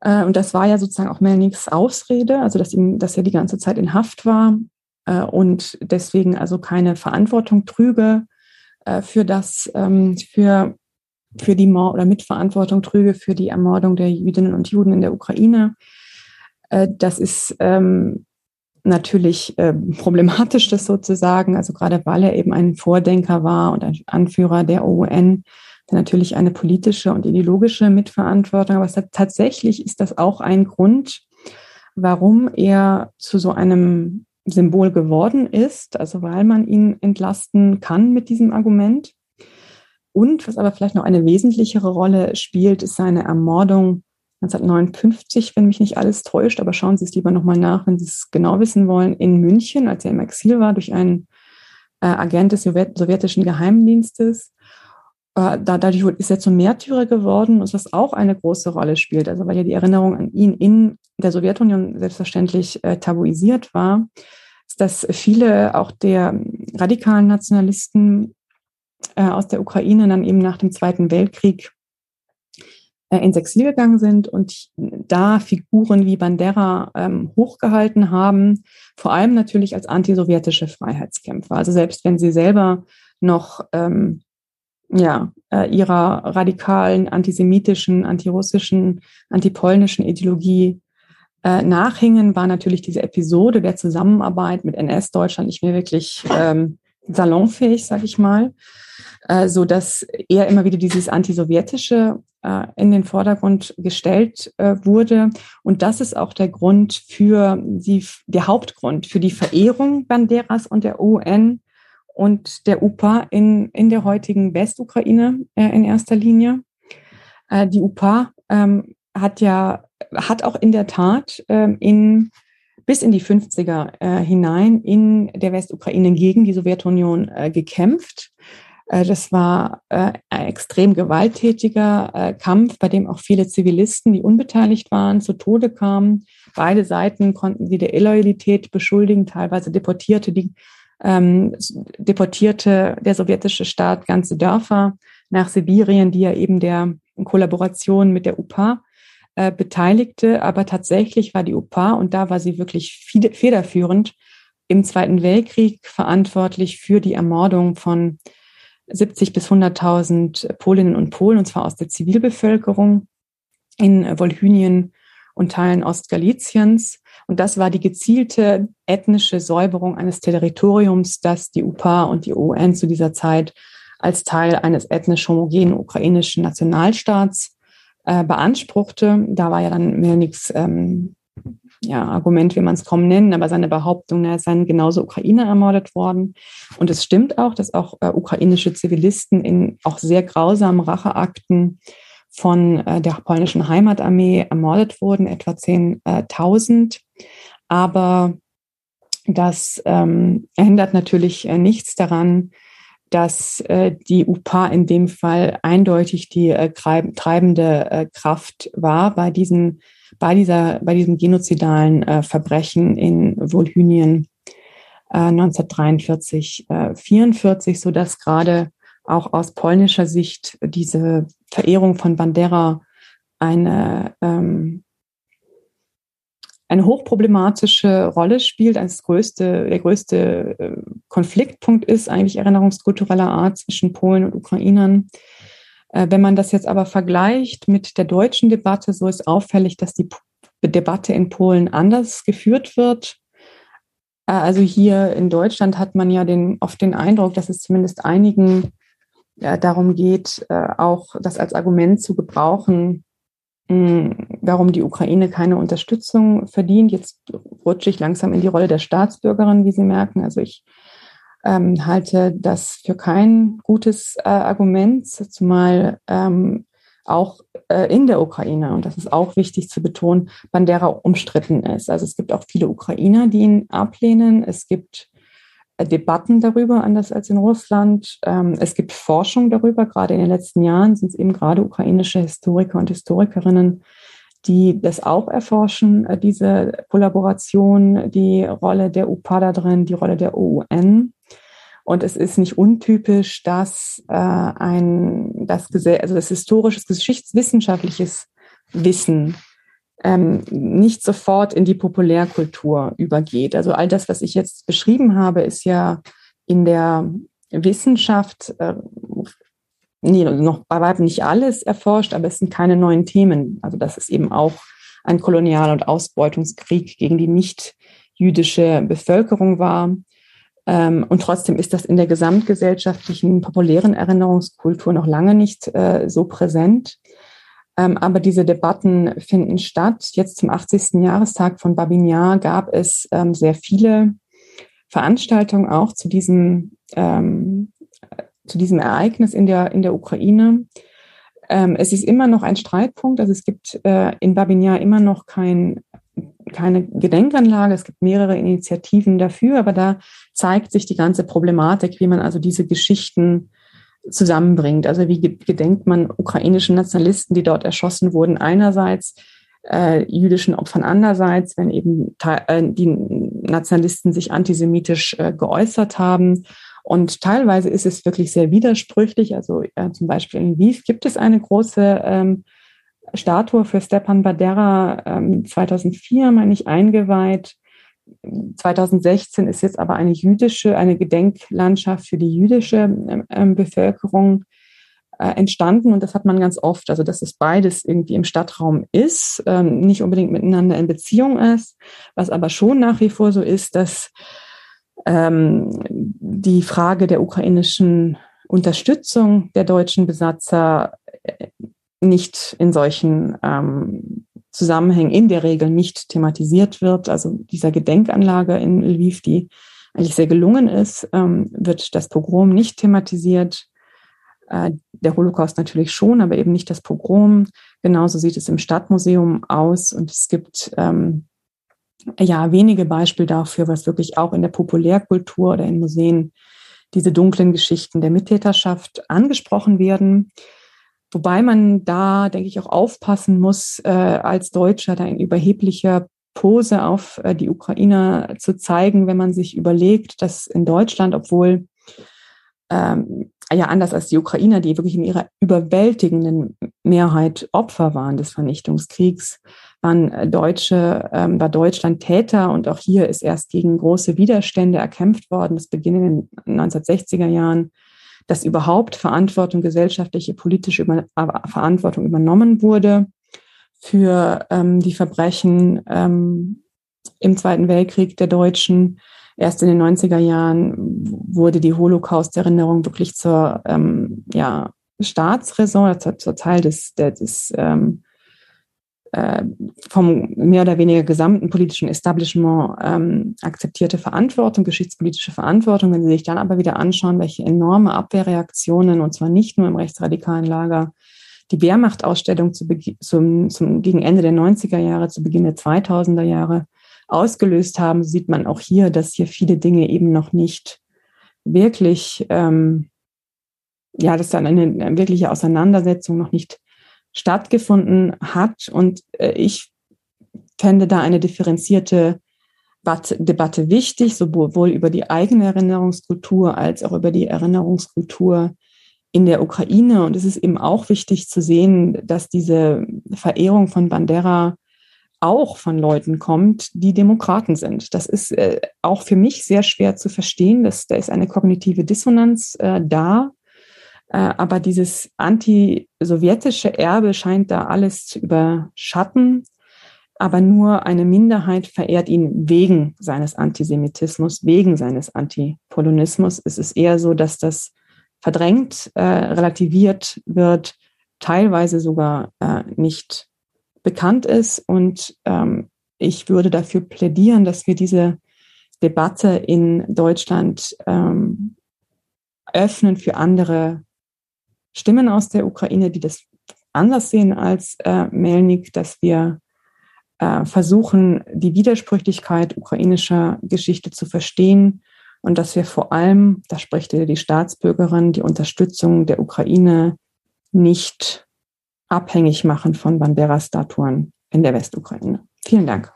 Äh, und das war ja sozusagen auch Melniks Ausrede, also dass, ihm, dass er die ganze Zeit in Haft war äh, und deswegen also keine Verantwortung trüge äh, für das, ähm, für, für die Mord oder Mitverantwortung trüge für die Ermordung der Jüdinnen und Juden in der Ukraine. Äh, das ist ähm, natürlich äh, problematisch, das sozusagen, also gerade weil er eben ein Vordenker war und ein Anführer der OUN, natürlich eine politische und ideologische Mitverantwortung, aber tatsächlich ist das auch ein Grund, warum er zu so einem Symbol geworden ist, also weil man ihn entlasten kann mit diesem Argument. Und was aber vielleicht noch eine wesentlichere Rolle spielt, ist seine Ermordung 1959, wenn mich nicht alles täuscht, aber schauen Sie es lieber nochmal nach, wenn Sie es genau wissen wollen, in München, als er im Exil war, durch einen äh, Agent des sowjetischen Geheimdienstes. Äh, dadurch ist er zum Märtyrer geworden, was auch eine große Rolle spielt. Also weil ja die Erinnerung an ihn in der Sowjetunion selbstverständlich äh, tabuisiert war, ist, dass viele auch der radikalen Nationalisten äh, aus der Ukraine dann eben nach dem Zweiten Weltkrieg äh, ins Exil gegangen sind und da Figuren wie Bandera ähm, hochgehalten haben, vor allem natürlich als antisowjetische Freiheitskämpfer. Also selbst wenn sie selber noch ähm, ja, äh, ihrer radikalen antisemitischen, antirussischen, antipolnischen Ideologie äh, nachhingen, war natürlich diese Episode der Zusammenarbeit mit NS-Deutschland nicht mehr wirklich ähm, salonfähig, sag ich mal, äh, so dass eher immer wieder dieses antisowjetische äh, in den Vordergrund gestellt äh, wurde. Und das ist auch der Grund für die, der Hauptgrund für die Verehrung Banderas und der UN und der UPA in, in der heutigen Westukraine äh, in erster Linie. Äh, die UPA ähm, hat ja, hat auch in der Tat ähm, in, bis in die 50er äh, hinein in der Westukraine gegen die Sowjetunion äh, gekämpft. Äh, das war äh, ein extrem gewalttätiger Kampf, bei dem auch viele Zivilisten, die unbeteiligt waren, zu Tode kamen. Beide Seiten konnten sie der Illoyalität beschuldigen, teilweise deportierte die ähm, deportierte der sowjetische Staat ganze Dörfer nach Sibirien, die ja eben der Kollaboration mit der UPA äh, beteiligte. Aber tatsächlich war die UPA, und da war sie wirklich federführend, im Zweiten Weltkrieg verantwortlich für die Ermordung von 70 bis 100.000 Polinnen und Polen, und zwar aus der Zivilbevölkerung in Wolhynien und Teilen Ostgaliciens. Und das war die gezielte ethnische Säuberung eines Territoriums, das die UPA und die UN zu dieser Zeit als Teil eines ethnisch homogenen ukrainischen Nationalstaats äh, beanspruchte. Da war ja dann mehr nichts ähm, ja, Argument, wie man es kaum nennen, aber seine Behauptung, er seien genauso Ukrainer ermordet worden. Und es stimmt auch, dass auch äh, ukrainische Zivilisten in auch sehr grausamen Racheakten von äh, der polnischen Heimatarmee ermordet wurden, etwa 10.000. Aber das ähm, ändert natürlich äh, nichts daran, dass äh, die UPA in dem Fall eindeutig die äh, treibende äh, Kraft war bei diesen, bei dieser, bei diesem genozidalen äh, Verbrechen in Wolhynien äh, 1943, äh, 44, so dass gerade auch aus polnischer Sicht diese Verehrung von Bandera eine, ähm, eine hochproblematische Rolle spielt, als größte, der größte äh, Konfliktpunkt ist eigentlich erinnerungskultureller Art zwischen Polen und Ukrainern. Äh, wenn man das jetzt aber vergleicht mit der deutschen Debatte, so ist auffällig, dass die Debatte in Polen anders geführt wird. Äh, also hier in Deutschland hat man ja den, oft den Eindruck, dass es zumindest einigen ja, darum geht, äh, auch das als Argument zu gebrauchen, warum die Ukraine keine Unterstützung verdient. Jetzt rutsche ich langsam in die Rolle der Staatsbürgerin, wie Sie merken. Also ich ähm, halte das für kein gutes äh, Argument, zumal ähm, auch äh, in der Ukraine, und das ist auch wichtig zu betonen, Bandera umstritten ist. Also es gibt auch viele Ukrainer, die ihn ablehnen. Es gibt Debatten darüber, anders als in Russland. Ähm, es gibt Forschung darüber. Gerade in den letzten Jahren sind es eben gerade ukrainische Historiker und Historikerinnen, die das auch erforschen, äh, diese Kollaboration, die Rolle der UPA da drin, die Rolle der OUN. Und es ist nicht untypisch, dass äh, ein das, also das historisches, geschichtswissenschaftliches Wissen ähm, nicht sofort in die Populärkultur übergeht. Also all das, was ich jetzt beschrieben habe, ist ja in der Wissenschaft äh, nee, noch bei weitem nicht alles erforscht, aber es sind keine neuen Themen. Also das ist eben auch ein Kolonial- und Ausbeutungskrieg gegen die nicht jüdische Bevölkerung war. Ähm, und trotzdem ist das in der gesamtgesellschaftlichen populären Erinnerungskultur noch lange nicht äh, so präsent. Ähm, aber diese Debatten finden statt. Jetzt zum 80. Jahrestag von Babinjar gab es ähm, sehr viele Veranstaltungen auch zu diesem, ähm, zu diesem Ereignis in der, in der Ukraine. Es ist immer noch ein Streitpunkt. Also es gibt äh, in Babinjar immer noch kein, keine Gedenkanlage. Es gibt mehrere Initiativen dafür, aber da zeigt sich die ganze Problematik, wie man also diese Geschichten zusammenbringt. Also wie gedenkt man ukrainischen Nationalisten, die dort erschossen wurden, einerseits, äh, jüdischen Opfern andererseits, wenn eben äh, die Nationalisten sich antisemitisch äh, geäußert haben. Und teilweise ist es wirklich sehr widersprüchlich. Also äh, zum Beispiel in Lviv gibt es eine große ähm, Statue für Stepan Badera, ähm, 2004, meine ich, eingeweiht. 2016 ist jetzt aber eine jüdische, eine Gedenklandschaft für die jüdische äh, Bevölkerung äh, entstanden. Und das hat man ganz oft, also dass es beides irgendwie im Stadtraum ist, ähm, nicht unbedingt miteinander in Beziehung ist, was aber schon nach wie vor so ist, dass ähm, die Frage der ukrainischen Unterstützung der deutschen Besatzer äh, nicht in solchen ähm, Zusammenhängen in der Regel nicht thematisiert wird. Also dieser Gedenkanlage in Lviv, die eigentlich sehr gelungen ist, ähm, wird das Pogrom nicht thematisiert. Äh, der Holocaust natürlich schon, aber eben nicht das Pogrom. Genauso sieht es im Stadtmuseum aus und es gibt ähm, ja wenige Beispiele dafür, was wirklich auch in der Populärkultur oder in Museen diese dunklen Geschichten der Mittäterschaft angesprochen werden. Wobei man da, denke ich, auch aufpassen muss, äh, als Deutscher da in überheblicher Pose auf äh, die Ukrainer zu zeigen, wenn man sich überlegt, dass in Deutschland, obwohl ähm, ja anders als die Ukrainer, die wirklich in ihrer überwältigenden Mehrheit Opfer waren des Vernichtungskriegs, waren Deutsche, ähm, war Deutschland Täter und auch hier ist erst gegen große Widerstände erkämpft worden. Das beginnt in den 1960er Jahren, dass überhaupt Verantwortung, gesellschaftliche, politische Über Verantwortung übernommen wurde für ähm, die Verbrechen ähm, im Zweiten Weltkrieg der Deutschen. Erst in den 90er Jahren wurde die Holocaust-Erinnerung wirklich zur ja, Staatsräson, zur, zur Teil des, des ähm, äh, vom mehr oder weniger gesamten politischen Establishment ähm, akzeptierte Verantwortung, geschichtspolitische Verantwortung. Wenn Sie sich dann aber wieder anschauen, welche enorme Abwehrreaktionen, und zwar nicht nur im rechtsradikalen Lager, die Wehrmachtausstellung zu, zum, zum, gegen Ende der 90er Jahre, zu Beginn der 2000er Jahre ausgelöst haben, sieht man auch hier, dass hier viele Dinge eben noch nicht wirklich, ähm, ja, dass dann eine, eine wirkliche Auseinandersetzung noch nicht stattgefunden hat. Und äh, ich fände da eine differenzierte Debatte wichtig, sowohl über die eigene Erinnerungskultur als auch über die Erinnerungskultur in der Ukraine. Und es ist eben auch wichtig zu sehen, dass diese Verehrung von Bandera auch von Leuten kommt, die Demokraten sind. Das ist äh, auch für mich sehr schwer zu verstehen. Dass, da ist eine kognitive Dissonanz äh, da. Äh, aber dieses antisowjetische Erbe scheint da alles zu überschatten. Aber nur eine Minderheit verehrt ihn wegen seines Antisemitismus, wegen seines Antipolonismus. Es ist eher so, dass das verdrängt, äh, relativiert wird, teilweise sogar äh, nicht bekannt ist. Und ähm, ich würde dafür plädieren, dass wir diese Debatte in Deutschland ähm, öffnen für andere Stimmen aus der Ukraine, die das anders sehen als äh, Melnik, dass wir äh, versuchen, die Widersprüchlichkeit ukrainischer Geschichte zu verstehen und dass wir vor allem, da spricht die Staatsbürgerin, die Unterstützung der Ukraine nicht abhängig machen von Bandera-Statuen in der Westukraine. Vielen Dank.